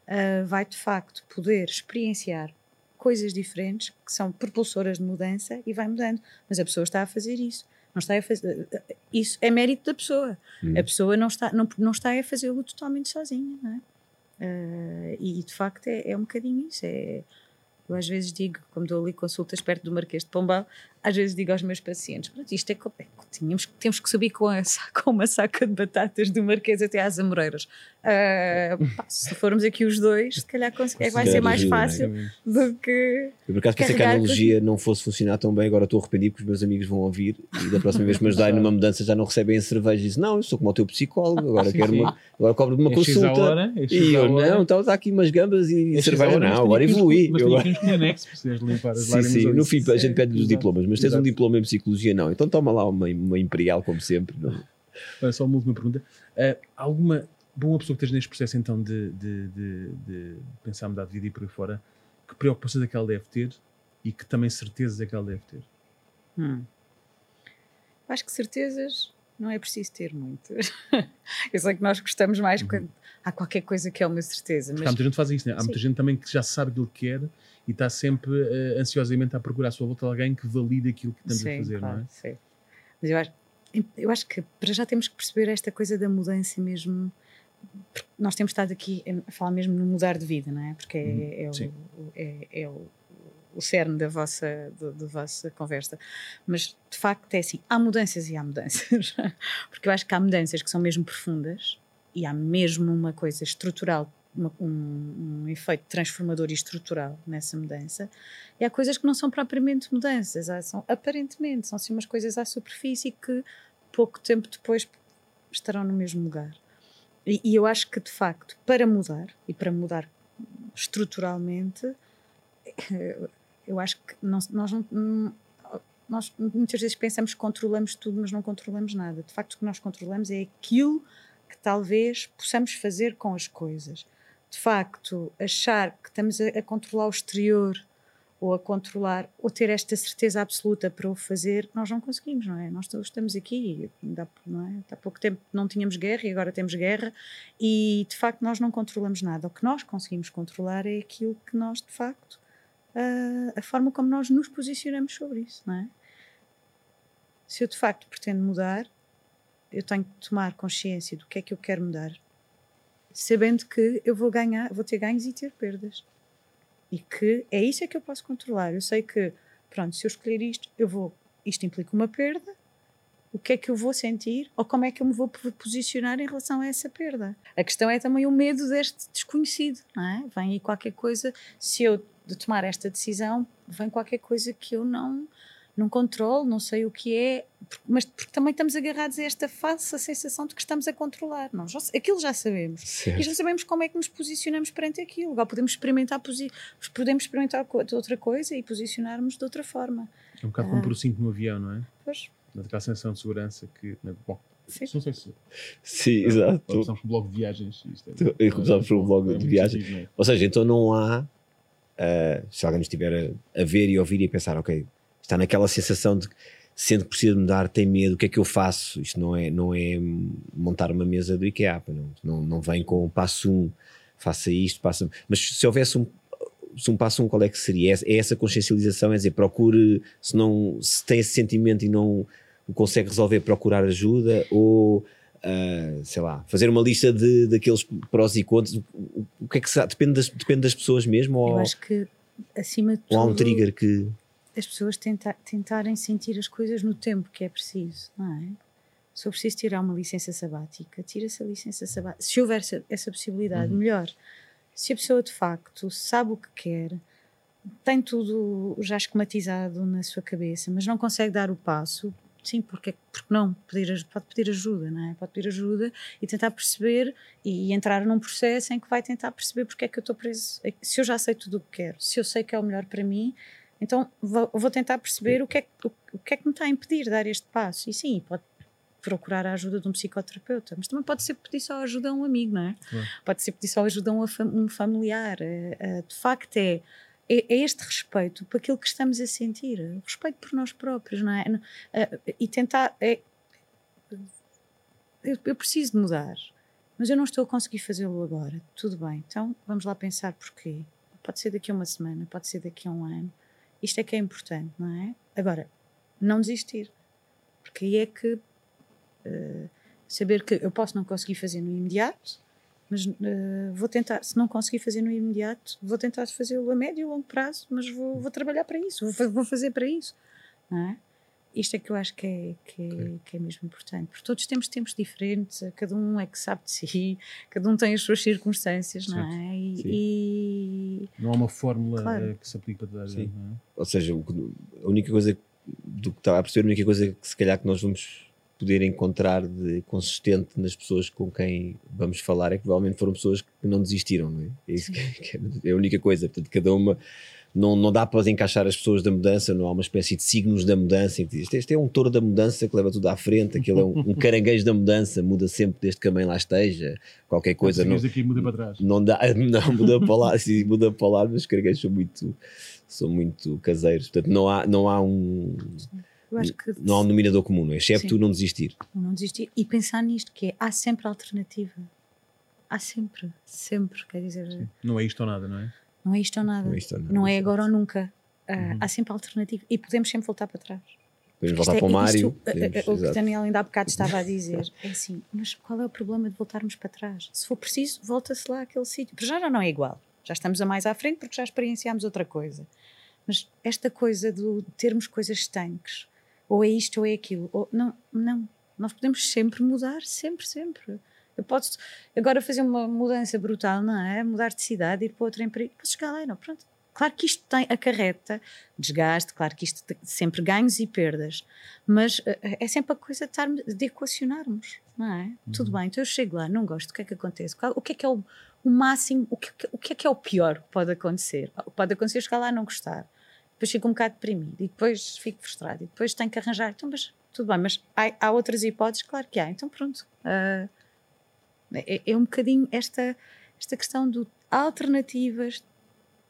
uh, vai de facto poder experienciar coisas diferentes que são propulsoras de mudança e vai mudando. Mas a pessoa está a fazer isso. Não está a fazer. Isso é mérito da pessoa. Hum. A pessoa não está, não, não está a fazê-lo totalmente sozinha, não é? Uh, e de facto é, é um bocadinho isso. É, eu às vezes digo, como dou ali consultas perto do Marquês de Pombal, às vezes digo aos meus pacientes: pronto, isto é, é tínhamos, temos que subir com, a, *laughs* com uma saca de batatas do Marquês até às Amoreiras. Uh, *laughs* pá, se formos aqui os dois, se calhar é, vai ser mais fácil é? do que. Eu por acaso pensei que a analogia não fosse funcionar tão bem, agora estou arrependido porque os meus amigos vão ouvir e da próxima vez que me ajudarem numa mudança já não recebem cerveja e dizem: Não, eu sou como o teu psicólogo, agora quero uma, agora cobro uma é consulta. Hora, e eu, não, então está aqui umas gambas e cerveja, não, agora evolui. Mas tem uns anexo, precisas limpar as sim, sim, no fim a gente pede os diplomas, mas tens um diploma em psicologia, não. Então toma lá uma, uma imperial, como sempre. Não. Olha, só uma última pergunta. Uh, alguma boa pessoa que esteja neste processo então de, de, de, de pensar mudar de vida e por aí fora, que preocupações é que ela deve ter e que também certezas é que ela deve ter? Hum. Acho que certezas não é preciso ter muito. *laughs* Eu sei que nós gostamos mais uhum. quando há qualquer coisa que é uma certeza. Mas... Há muita gente que faz isso, né? há Sim. muita gente também que já sabe aquilo que quer e está sempre uh, ansiosamente a procurar à sua volta alguém que valide aquilo que estamos sim, a fazer, claro, não é? Sim. Mas eu acho, eu acho que para já temos que perceber esta coisa da mudança mesmo. Nós temos estado aqui a falar mesmo no mudar de vida, não é? Porque é, uhum, é, o, é, é o, o cerne da vossa, do, da vossa conversa. Mas de facto é assim: há mudanças e há mudanças. *laughs* Porque eu acho que há mudanças que são mesmo profundas e há mesmo uma coisa estrutural uma, um, um, efeito transformador e estrutural nessa mudança. E há coisas que não são propriamente mudanças, são aparentemente, são assim umas coisas à superfície que pouco tempo depois estarão no mesmo lugar. E, e eu acho que de facto, para mudar e para mudar estruturalmente, eu acho que nós não, nós muitas vezes pensamos que controlamos tudo, mas não controlamos nada. De facto, o que nós controlamos é aquilo que talvez possamos fazer com as coisas de facto achar que estamos a, a, controlar o exterior ou a controlar ou ter esta certeza absoluta para o fazer, nós não conseguimos, não é? Nós estamos aqui, ainda, não é? há pouco tempo não tínhamos guerra e agora temos guerra e de facto nós não controlamos nada. O que nós conseguimos controlar é aquilo que nós de facto a, forma como nós nos posicionamos sobre isso, não é? Se eu de facto pretendo mudar, eu tenho que tomar consciência do que é que eu quero mudar, sabendo que eu vou ganhar, vou ter ganhos e ter perdas. E que é isso é que eu posso controlar. Eu sei que, pronto, se eu escolher isto, eu vou, isto implica uma perda, o que é que eu vou sentir ou como é que eu me vou posicionar em relação a essa perda. A questão é também o medo deste desconhecido, não é? Vem aí qualquer coisa, se eu de tomar esta decisão, vem qualquer coisa que eu não não controlo, não sei o que é, mas porque também estamos agarrados a esta falsa sensação de que estamos a controlar. Não, já, aquilo já sabemos. Certo. E já sabemos como é que nos posicionamos perante aquilo. Agora podemos experimentar, podemos experimentar outra coisa e posicionarmos de outra forma. É um bocado ah. como por o 5 no avião, não é? Pois. Aquela sensação de segurança que. Né, bom, Sim. Não sei se. Sim, exato. Começamos com um blog de viagens. É, começamos por um blog de viagens. É? Ou seja, então não há. Uh, se alguém estiver a, a ver e ouvir e pensar, ok, está naquela sensação de sendo que precisa mudar, tem medo, o que é que eu faço? Isto não é, não é montar uma mesa do IKEA, não, não, não vem com passo um, faça isto, passa. Mas se houvesse um, se um passo um, qual é que seria? É, é essa consciencialização, é dizer, procure, se, não, se tem esse sentimento e não o consegue resolver, procurar ajuda ou. Uh, sei lá, fazer uma lista de, daqueles prós e contras, o, o que é que depende das, depende das pessoas mesmo? Eu ou, acho que acima de tudo. Há um trigger que as pessoas tenta, tentarem sentir as coisas no tempo que é preciso, não é? Se eu preciso tirar uma licença sabática, tira-se a licença sabática. Se houver essa, essa possibilidade, uhum. melhor. Se a pessoa de facto sabe o que quer, tem tudo já esquematizado na sua cabeça, mas não consegue dar o passo, sim, porque, porque não? Pedir, pode pedir ajuda, não é? Pode pedir ajuda e tentar perceber e, entrar num processo em que vai tentar perceber porque é que eu estou preso. Se eu já sei tudo o que quero, se eu sei que é o melhor para mim, então vou, vou tentar perceber o que, é, o, o, que é que me está a impedir de dar este passo. E sim, pode procurar a ajuda de um psicoterapeuta, mas também pode ser pedir só ajuda a um amigo, não é? Pode ser pedir só ajuda a um, familiar. É, é, de facto, é, é, é, este respeito por aquilo que estamos a sentir, o respeito por nós próprios, não é? é e tentar. É, eu, eu preciso de mudar, mas eu não estou a conseguir fazê-lo agora. Tudo bem, então vamos lá pensar porquê. Pode ser daqui a uma semana, pode ser daqui a um ano. Isto é que é importante, não é? Agora, não desistir. Porque aí é que uh, saber que eu posso não conseguir fazer no imediato, mas uh, vou tentar, se não conseguir fazer no imediato, vou tentar fazê-lo a médio e longo prazo, mas vou, vou trabalhar para isso, vou, vou fazer para isso. Não é? Isto é que eu acho que é, que, é, que é mesmo importante, porque todos temos tempos diferentes, cada um é que sabe de si, *laughs* cada um tem as suas circunstâncias, não é? E, e... Não há uma fórmula claro. que se aplica para toda a gente, é? Ou seja, a única coisa do que estava a perceber, a única coisa que se calhar que nós vamos poder encontrar de consistente nas pessoas com quem vamos falar é que provavelmente foram pessoas que não desistiram, não é? É, isso que, que é a única coisa. Portanto, cada uma não, não dá para encaixar as pessoas da mudança, não há uma espécie de signos da mudança. Este, este é um touro da mudança que leva tudo à frente, aquele é um, um *laughs* caranguejo da mudança, muda sempre desde que a mãe lá esteja, qualquer coisa. Não, aqui muda para trás. Não dá, *laughs* não, muda para lá, sim, muda para lá, mas os caranguejos são muito, são muito caseiros. Portanto, não há, não há um. Não há um denominador comum, não é? exceto tu não desistir. Não desistir e pensar nisto, que é, há sempre alternativa. Há sempre, sempre, quer dizer. Sim. Não é isto ou nada, não é? Não é isto ou nada. Não é, isto ou nada. Não é agora ou nunca. Uh, uhum. Há sempre alternativa. E podemos sempre voltar para trás. Podemos voltar é, para o Mário. Isto, podemos, o que Daniel ainda há bocado estava a *laughs* dizer é assim: mas qual é o problema de voltarmos para trás? Se for preciso, volta-se lá àquele sítio. Porque já não é igual. Já estamos a mais à frente porque já experienciámos outra coisa. Mas esta coisa de termos coisas estanques, ou é isto ou é aquilo, ou, não, não. Nós podemos sempre mudar, sempre, sempre. Eu posso agora fazer uma mudança brutal, não é? Mudar de cidade, ir para outro emprego, posso chegar lá e não, pronto. Claro que isto tem acarreta desgaste, claro que isto tem sempre ganhos e perdas, mas uh, é sempre a coisa de, estar, de equacionarmos, não é? Uhum. Tudo bem, então eu chego lá, não gosto, o que é que acontece? O que é que é o, o máximo, o que, o que é que é o pior que pode acontecer? Pode acontecer chegar lá e não gostar, depois fico um bocado deprimido e depois fico frustrado e depois tenho que arranjar, então, mas tudo bem, mas há, há outras hipóteses? Claro que há, então pronto. Uh, é, é um bocadinho esta, esta questão de alternativas,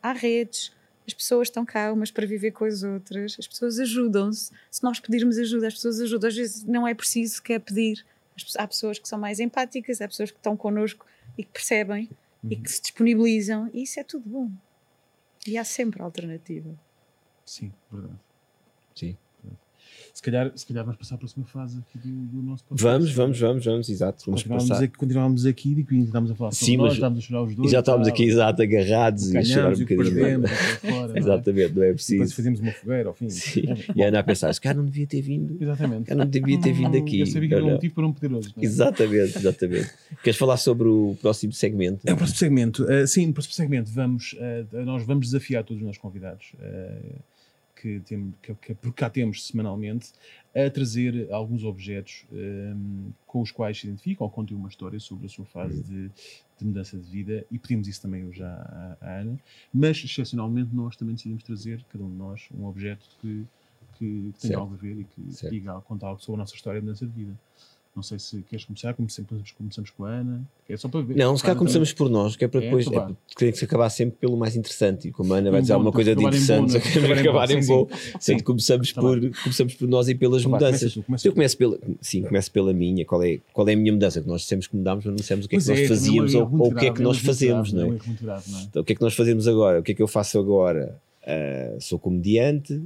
há redes, as pessoas estão cá umas para viver com as outras, as pessoas ajudam-se. Se nós pedirmos ajuda, as pessoas ajudam. Às vezes não é preciso sequer pedir. Há pessoas que são mais empáticas, há pessoas que estão connosco e que percebem uhum. e que se disponibilizam, e isso é tudo bom. E há sempre alternativa. Sim, verdade. Sim. Se calhar, se calhar vamos passar à próxima fase aqui do, do nosso podcast. Vamos, vamos, vamos, vamos, exato. Vamos continuávamos, passar. aqui, continuávamos aqui e estávamos a falar sobre Sim, nós, estávamos a chorar os dois. E já estávamos aqui, exato, agarrados e a chorar um bocadinho. Perdemos, fora, Exatamente, não é preciso. Depois fazíamos uma fogueira ao fim. Sim. E a Ana a pensar, esse cara não devia ter vindo. Exatamente. Cara não devia ter vindo aqui. Eu sabia que era um motivo para não poder hoje. É? Exatamente, exatamente. Queres falar sobre o próximo segmento? É o próximo segmento. Uh, sim, no próximo segmento vamos, uh, nós vamos desafiar todos os nossos convidados. Que, tem, que, que por cá temos semanalmente, a trazer alguns objetos um, com os quais se identificam ou contem uma história sobre a sua fase uhum. de, de, mudança de vida e pedimos isso também hoje à, à, Ana, mas excepcionalmente nós também decidimos trazer, cada um de nós, um objeto que, que, que tenha algo a ver e que diga, conta algo sobre a nossa história de mudança de vida. Não sei se queres começar, começamos, começamos com a Ana. É só para ver. Não, se calhar começamos por nós, que é para é, depois. É, tem que se acabar sempre pelo mais interessante. E como a Ana vai dizer alguma coisa de interessante, queremos acabar em bom. Portanto, *laughs* começamos, tá por, começamos por nós e pelas então mudanças. Tu, eu começo pela, sim, começo pela minha. Qual é, qual é a minha mudança? Que nós dissemos que mudámos, mas não dissemos o que é que nós é, fazíamos ou, ou o que é que nós fazemos. Não é? Então, o que é que nós fazemos agora? O que é que eu faço agora? Uh, sou comediante,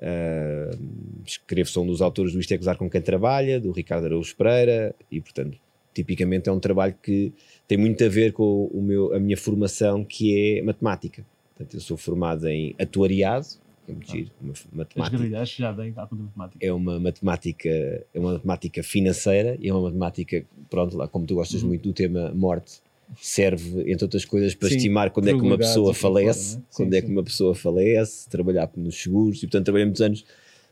Uh, escrevo sou um dos autores do Isto é Gozar com Quem Trabalha, do Ricardo Araújo Pereira, e portanto, tipicamente é um trabalho que tem muito a ver com o meu, a minha formação, que é matemática. Portanto, eu sou formado em atuariado, é muito ah. giro, uma matemática. já vem à matemática. É uma matemática, é uma matemática financeira e é uma matemática, pronto, lá como tu gostas uhum. muito do tema morte, serve, entre outras coisas, para sim, estimar quando é que uma pessoa falece, é? quando sim, é que uma pessoa falece, trabalhar nos seguros, e portanto trabalhei muitos anos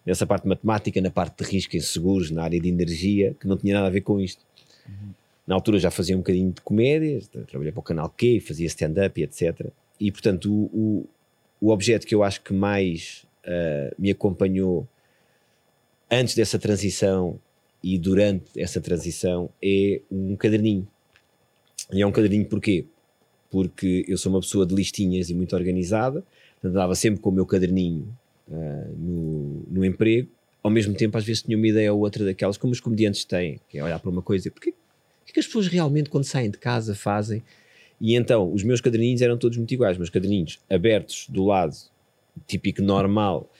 nessa parte matemática, na parte de risco em seguros, na área de energia, que não tinha nada a ver com isto. Uhum. Na altura já fazia um bocadinho de comédia, trabalhei para o canal Q, fazia stand-up e etc. E portanto o, o, o, objeto que eu acho que mais uh, me acompanhou antes dessa transição e durante essa transição é um caderninho e é um caderninho porquê? Porque eu sou uma pessoa de listinhas e muito organizada, andava sempre com o meu caderninho uh, no, no emprego, ao mesmo tempo às vezes tinha uma ideia ou outra daquelas, como os comediantes têm, que é olhar para uma coisa e porque o que as pessoas realmente quando saem de casa fazem? E então, os meus caderninhos eram todos muito iguais, meus caderninhos abertos do lado típico normal,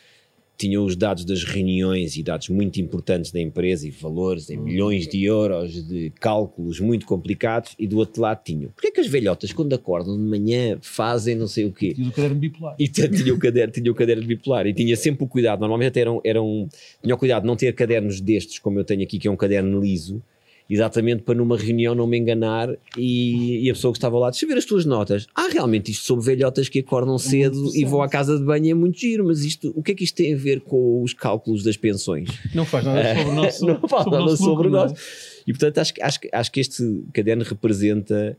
tinham os dados das reuniões e dados muito importantes da empresa e valores em milhões de euros de cálculos muito complicados e do outro lado tinham. Porquê é que as velhotas quando acordam de manhã fazem não sei o quê? Tinha o caderno bipolar. E tinha o caderno, tinha o caderno bipolar e tinha sempre o cuidado, normalmente até eram, eram, tinha o cuidado de não ter cadernos destes como eu tenho aqui que é um caderno liso exatamente para numa reunião não me enganar e, e, a pessoa que estava lá, deixa ver as tuas notas. Ah, realmente isto sobre velhotas que acordam é cedo e vão à casa de banho é muito giro, mas isto, o que é que isto tem a ver com os cálculos das pensões? Não faz nada sobre o nosso *laughs* Não faz sobre nada sobre nós. nós. E portanto acho, acho, acho que este caderno representa,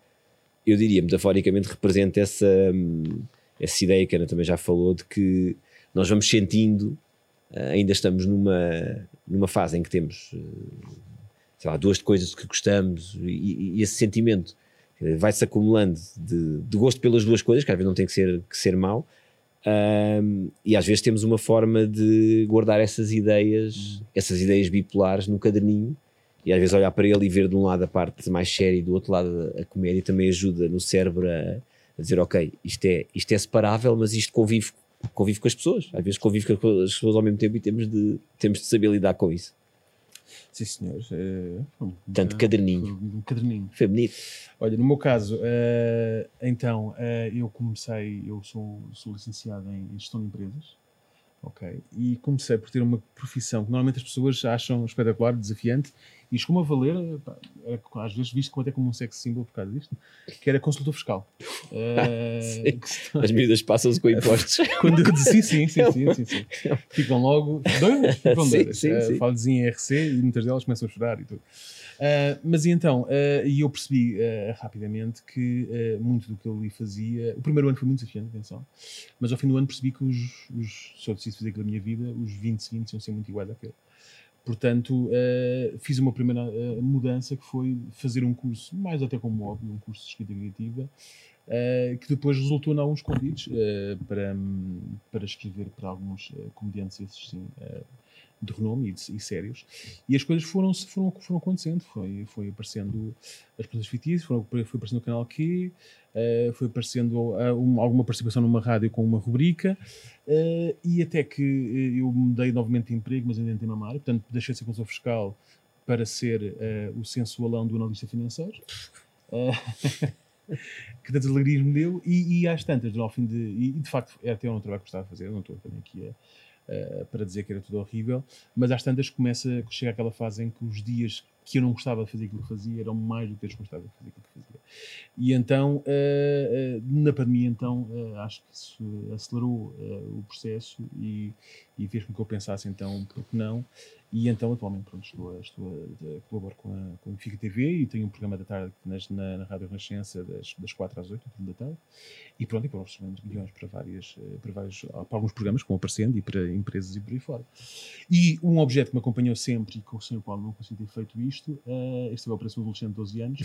eu diria metaforicamente, representa essa, hum, essa ideia que a Ana também já falou, de que nós vamos sentindo, eh, ainda estamos numa, numa fase em que temos eh, sei lá, duas coisas que gostamos e, e esse sentimento vai-se acumulando de, de, gosto pelas duas coisas, que às vezes não tem que ser, que ser mau, um, e às vezes temos uma forma de guardar essas ideias, essas ideias bipolares no caderninho, e às vezes olhar para ele e ver de um lado a parte mais séria e do outro lado a comédia também ajuda no cérebro a, a dizer, ok, isto é, isto é separável, mas isto convive, convive com as pessoas, às vezes convive com as pessoas ao mesmo tempo e temos de, temos de saber lidar com isso. Sim, senhor. É, Tanto caderninho. Um caderninho. Foi bonito. Olha, no meu caso, uh, então, uh, eu comecei, eu sou, sou licenciado em gestão de empresas, ok? E comecei por ter uma profissão que normalmente as pessoas acham espetacular, desafiante, e chegou-me a valer, pá, às vezes visto como até como um sex symbol por causa disto, que era consultor fiscal. *laughs* Uh, As medidas passam-se com impostos. *laughs* Quando eu disse sim, sim, sim, sim, sim, Ficam logo doidas, *laughs* ficam doidas. Sim, sim, uh, Falo-lhes em RC e muitas delas começam a chorar e tudo. Uh, mas e então, e eu percebi rapidamente que muito do que eu ali fazia. O primeiro ano foi muito desafiante, atenção, mas ao fim do ano percebi que os, os, se eu decidisse fazer aquilo da minha vida, os 20 seguintes iam ser muito iguais àquele. Portanto, fiz uma primeira mudança que foi fazer um curso, mais até como hobby, um curso de escrita criativa, que depois resultou em alguns convites para, para escrever para alguns comediantes, esses sim de renome e, de, e, sérios, e as coisas foram, foram, foram acontecendo, foi, foi aparecendo as pessoas fictícias, foram, foi aparecendo o canal Q, uh, foi aparecendo uh, um, alguma participação numa rádio com uma rubrica, uh, e até que eu mudei novamente de emprego, mas ainda tenho uma área, portanto deixei de ser consultor fiscal para ser o sensualão do analista financeiro. *laughs* que tantas alegrias me deu, e, e às tantas, ao fim de. E, de facto, era até um trabalho que gostava de fazer, não estou também aqui a uh, para dizer que era tudo horrível, mas às tantas começa, chega aquela fase em que os dias que eu não gostava de fazer aquilo que fazia eram mais do que eu gostava de fazer aquilo que fazia. E então, uh, uh, na pandemia, então, acho que isso acelerou o processo e, e fez com que eu pensasse, então, por que não? E então, atualmente, pronto, estou, estou a, a, colaboro com a, com a Fica TV e tenho um programa da tarde nas, na, na Rádio Renascença das, das 4 às 8 da tarde. E pronto, e guiões para, várias, eh, para, vários, para alguns programas vão aparecendo e para empresas e por aí fora. E um objeto que me acompanhou sempre e sem o qual não consigo ter feito isto, uh, este é o Operação Adolescente de 12 anos,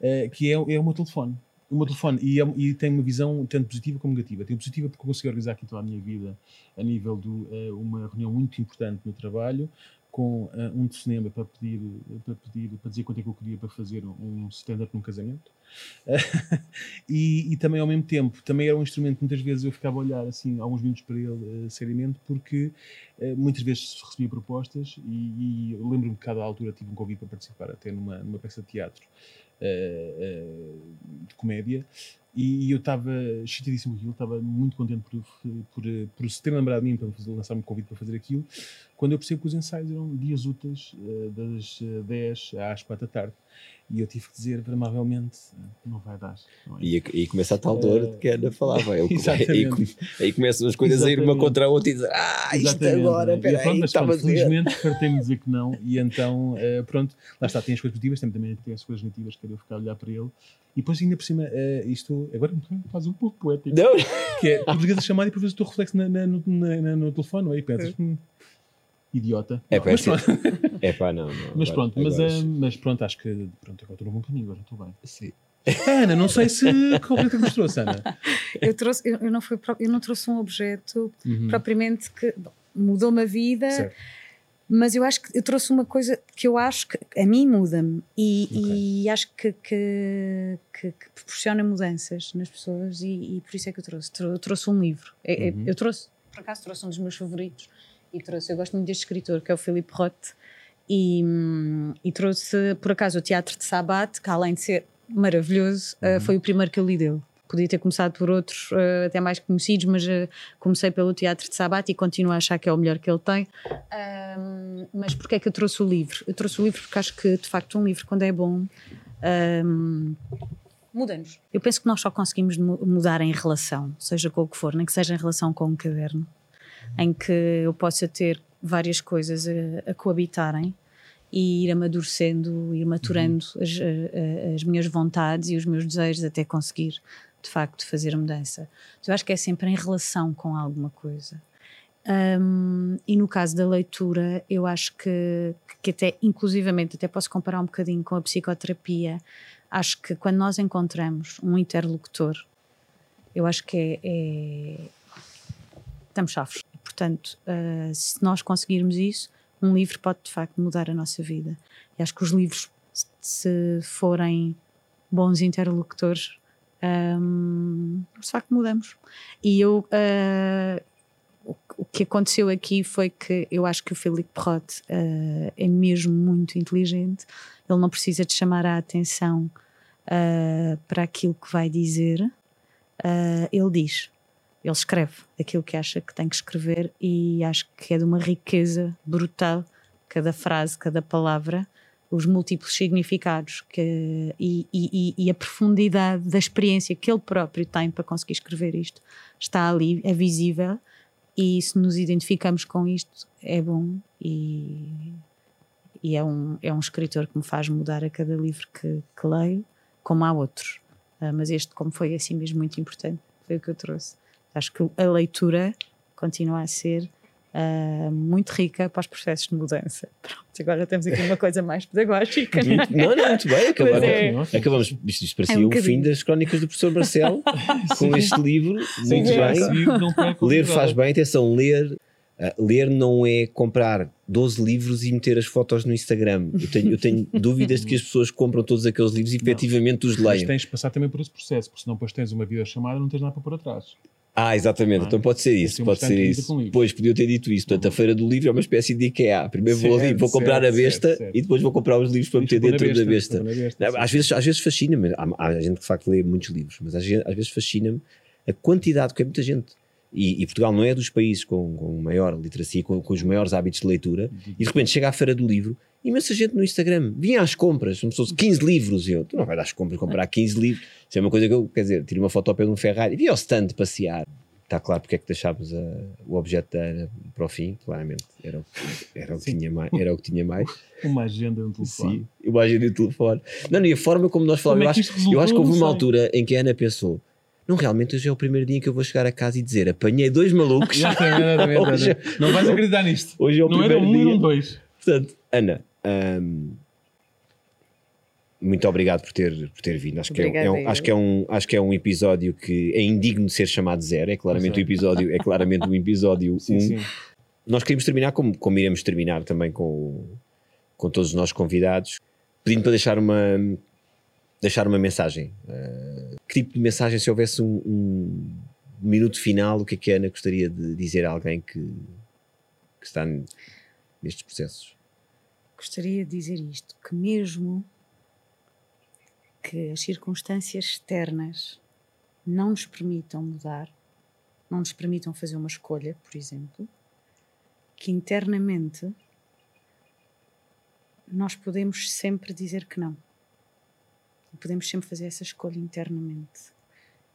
uh, que é, é o meu telefone o meu telefone e, é, e, tem uma visão tanto positiva como negativa. Tem positiva porque consigo organizar aqui toda a minha vida a nível de uh, uma reunião muito importante no trabalho, com uh, um cinema para pedir, para pedir, para dizer quanto é que eu queria para fazer um stand-up num casamento. Uh, *laughs* e, e, também ao mesmo tempo, também era um instrumento que muitas vezes eu ficava a olhar assim alguns minutos para ele uh, seriamente, porque muitas vezes recebia propostas e, e lembro-me que cada altura tive um convite para participar até numa, numa peça de teatro de comédia e, eu estava chateadíssimo com aquilo, estava muito contente por, por, por, se ter lembrado de mim para lançar-me um convite para fazer aquilo, quando eu percebo que os ensaios eram dias úteis, uh, das 10 eh, às 4 da tarde. E eu tive que dizer, amavelmente, não vai dar. Não é? e, e começa a tal dor de que a Ana falava. Eu, *laughs* aí, aí começam as coisas Exatamente. a ir uma contra a outra e dizer, ah, isto Exatamente. agora, peraí, pronto, mas pronto, felizmente *laughs* fartei-me dizer que não. E então, uh, pronto, lá está, tem as coisas positivas, também tem as coisas negativas, quero ficar a olhar para ele. E depois, ainda por cima, uh, isto agora faz um pouco poético. Não. Que é português a chamar e por vezes o teu reflexo na, na, no, na, no telefone, aí pensas, é. hum, idiota. É pá, mas pronto. É pá, não, não. Mas pronto, mas, uh, mas pronto, acho que pronto, agora estou no bom caminho, agora estou bem. Sim. Ana, não sei se qual é que nos trouxe, Ana. Eu, trouxe, eu, eu, não fui, eu não trouxe um objeto uhum. propriamente que mudou-me a vida. Certo mas eu acho que eu trouxe uma coisa que eu acho que a mim muda-me e, okay. e, acho que, que, que, que, proporciona mudanças nas pessoas e, e, por isso é que eu trouxe. Eu trouxe um livro. É, é, uhum. Eu trouxe, por acaso, trouxe um dos meus favoritos, e trouxe, eu gosto muito deste escritor, que é o Philippe Roth, e, e trouxe, por acaso, o Teatro de Sabat, que além de ser maravilhoso, uh, foi o primeiro que eu li dele. Podia ter começado por outros uh, até mais conhecidos, mas uh, comecei pelo Teatro de Sabat e continuo a achar que é o melhor que ele tem. Um, mas porquê é que eu trouxe o livro? Eu trouxe o livro porque acho que, de facto, um livro, quando é bom, um, muda-nos. Eu penso que nós só conseguimos mudar em relação, seja com o que for, nem que seja em relação com um caderno, em que eu possa ter várias coisas a, a coabitarem e ir amadurecendo, ir maturando uhum. as, as, minhas vontades e os meus desejos até conseguir, de facto, fazer a mudança. Eu acho que é sempre em relação com alguma coisa. Um, e no caso da leitura, eu acho que, que até, inclusivamente, até posso comparar um bocadinho com a psicoterapia. Acho que quando nós encontramos um interlocutor, eu acho que é, é estamos chaves. Portanto, uh, se nós conseguirmos isso, um livro pode de facto mudar a nossa vida. E acho que os livros, se forem bons interlocutores, um, de facto mudamos. E eu. Uh, o, que aconteceu aqui foi que eu acho que o Philippe Roth uh, é mesmo muito inteligente. Ele não precisa de chamar a atenção uh, para aquilo que vai dizer. ele diz ele escreve aquilo que acha que tem que escrever e acho que é de uma riqueza brutal cada frase, cada palavra, os múltiplos significados que, e, e, e, a profundidade da experiência que ele próprio tem para conseguir escrever isto está ali, é visível e se nos identificamos com isto é bom e, e é, um, é um escritor que me faz mudar a cada livro que, que leio, como há outros. Uh, mas este, como foi assim mesmo muito importante, foi o que eu trouxe. Acho que a leitura continua a ser uh, muito rica para os processos de mudança. *laughs* Pronto, agora temos aqui uma coisa mais pedagógica. Não, é? não, não muito bem. Acabamos, é. acabamos isto, isto parecia é um o fim das crónicas do professor Marcelo *laughs* com este livro. Sim, muito é, bem. *laughs* ler faz bem, atenção, ler. Uh, ler não é comprar 12 livros e meter as fotos no Instagram. Eu tenho, eu tenho dúvidas de que as pessoas compram todos aqueles livros e efetivamente os leem. Mas tens de passar também por esse processo, porque senão depois tens uma vida chamada e não tens nada para pôr atrás. Ah, exatamente. Ah, então pode ser isso. Pode ser isso. Pois, podia ter dito isso. Portanto, a Feira do Livro é uma espécie de IKEA. Primeiro vou ali, vou comprar certo, a besta certo, e depois vou comprar os livros para meter dentro besta, da besta. besta às, vezes, às vezes fascina-me. Há, há, gente que de facto lê muitos livros, mas às, às vezes fascina-me a quantidade, que é muita gente. E, e, Portugal não é dos países com, com maior literacia, com, com, os maiores hábitos de leitura, e de repente chega à Feira do Livro, imensa gente no Instagram vinha às compras, se fosse 15 livros. E eu, tu não vais às compras comprar 15 livros. Isso é uma coisa que eu, quer dizer, tiro uma foto ao pé de um Ferrari, vi ao stand passear está claro porque é que deixámos a, o objeto da Ana para o fim, claramente. Era, era, o, que tinha mais, era o que tinha mais. Uma agenda e um telefone. Sim, uma agenda e um telefone. Não, e a forma como nós falamos, como é eu, acho, eu acho que houve uma altura em que a Ana pensou. Não, realmente hoje é o primeiro dia que eu vou chegar a casa e dizer apanhei dois malucos. *laughs* hoje, não vais acreditar nisto. Hoje é o não primeiro era um dia. e um dois. Portanto, Ana, hum, muito obrigado por ter, por ter vindo. Acho que, é, é um, acho, que é um, acho que é um episódio que é indigno de ser chamado zero. É claramente, o episódio, é claramente um episódio *laughs* sim, um. Sim. Nós queríamos terminar como, como iremos terminar também com, com todos os nossos convidados, pedindo para deixar uma, deixar uma mensagem. Uh, que tipo de mensagem, se houvesse um, um, minuto final, o que é que a Ana gostaria de dizer a alguém que, que está nestes processos? Gostaria de dizer isto, que mesmo que as circunstâncias externas não nos permitam mudar, não nos permitam fazer uma escolha, por exemplo, que internamente nós podemos sempre dizer que não. Podemos sempre fazer essa escolha internamente.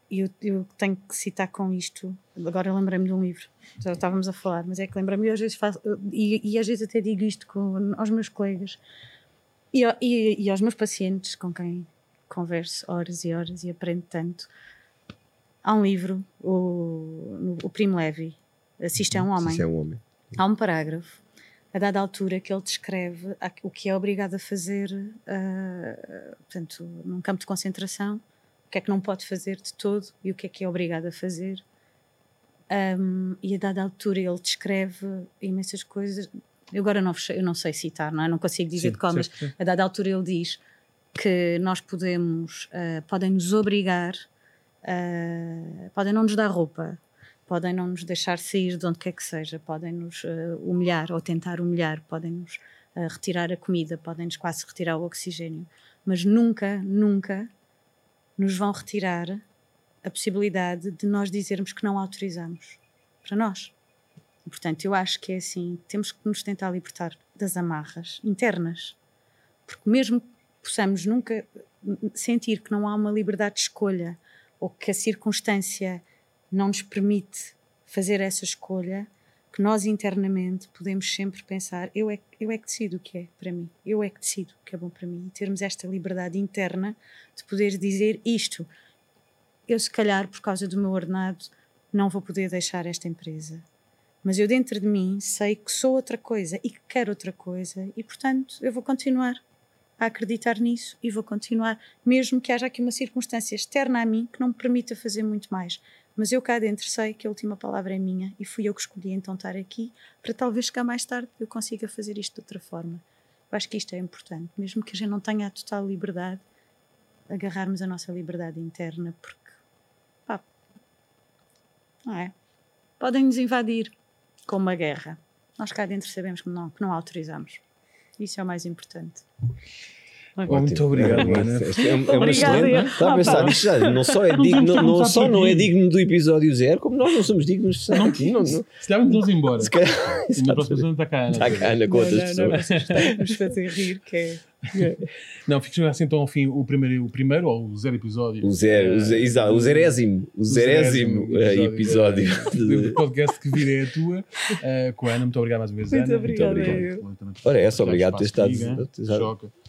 E eu, eu tenho que citar com isto, agora lembrei-me de um livro, já estávamos a falar, mas é que lembrei-me, e às vezes faço, e, e, às vezes até digo isto com, aos meus colegas e, e, e aos meus pacientes com quem converso horas e horas e aprendo tanto. Há um livro, o, o Primo Levi, Assiste a um Homem. Assiste a um Homem. Há um parágrafo, a dada altura, que ele descreve o que é obrigado a fazer, uh, portanto, num campo de concentração, o que é que não pode fazer de todo e o que é que é obrigado a fazer. Um, e a dada altura ele descreve imensas coisas. Eu agora não, eu não sei citar, não, é? não consigo dizer sim, de qual, mas a dada altura ele diz que nós podemos, uh, podem nos obrigar, uh, podem não nos dar roupa, podem não nos deixar sair de onde quer que seja, podem nos uh, humilhar ou tentar humilhar, podem nos uh, retirar a comida, podem nos quase retirar o oxigênio, mas nunca, nunca nos vão retirar a possibilidade de nós dizermos que não autorizamos para nós. Portanto, eu acho que é assim: temos que nos tentar libertar das amarras internas, porque mesmo que possamos nunca sentir que não há uma liberdade de escolha ou que a circunstância não nos permite fazer essa escolha, que nós internamente podemos sempre pensar: eu é, eu é que decido o que é para mim, eu é que decido o que é bom para mim, e termos esta liberdade interna de poder dizer isto. Eu, se calhar, por causa do meu ordenado, não vou poder deixar esta empresa. Mas eu, dentro de mim, sei que sou outra coisa e que quero outra coisa, e portanto eu vou continuar a acreditar nisso e vou continuar, mesmo que haja aqui uma circunstância externa a mim que não me permita fazer muito mais. Mas eu cá dentro sei que a última palavra é minha e fui eu que escolhi então estar aqui para talvez chegar mais tarde eu consiga fazer isto de outra forma. Eu acho que isto é importante, mesmo que a gente não tenha a total liberdade, agarrarmos a nossa liberdade interna, porque pá, não é? Podem nos invadir com uma guerra. Nós cá dentro sabemos que não, que não autorizamos. Isso é o mais importante. Oh, muito obrigado, Ana. É, é, uma excelente. Estava a pensar, isto já não só é digno, não, não só não é digno do episódio zero, como nós não somos dignos de estar não, aqui. Não, Se calhar vamos embora. Se calhar, na próxima semana está cá Ana. Está cá Ana com outras pessoas. Nos fazer rir, que é. Não, fica assim então ao fim o primeiro, o primeiro ou o zero episódio. O zero, exato, o zerésimo, o zerésimo episódio, episódio do podcast que vira é a tua. Uh, com a Ana, muito obrigado mais uma vez, muito Ana. Obrigado, muito obrigado. Ora, é só obrigado por ter estado. Choca.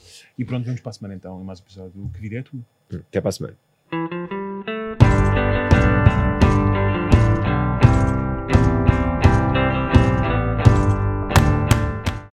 E pronto, vamos para a semana então, em mais um episódio do que vira é a tua. Até para a semana.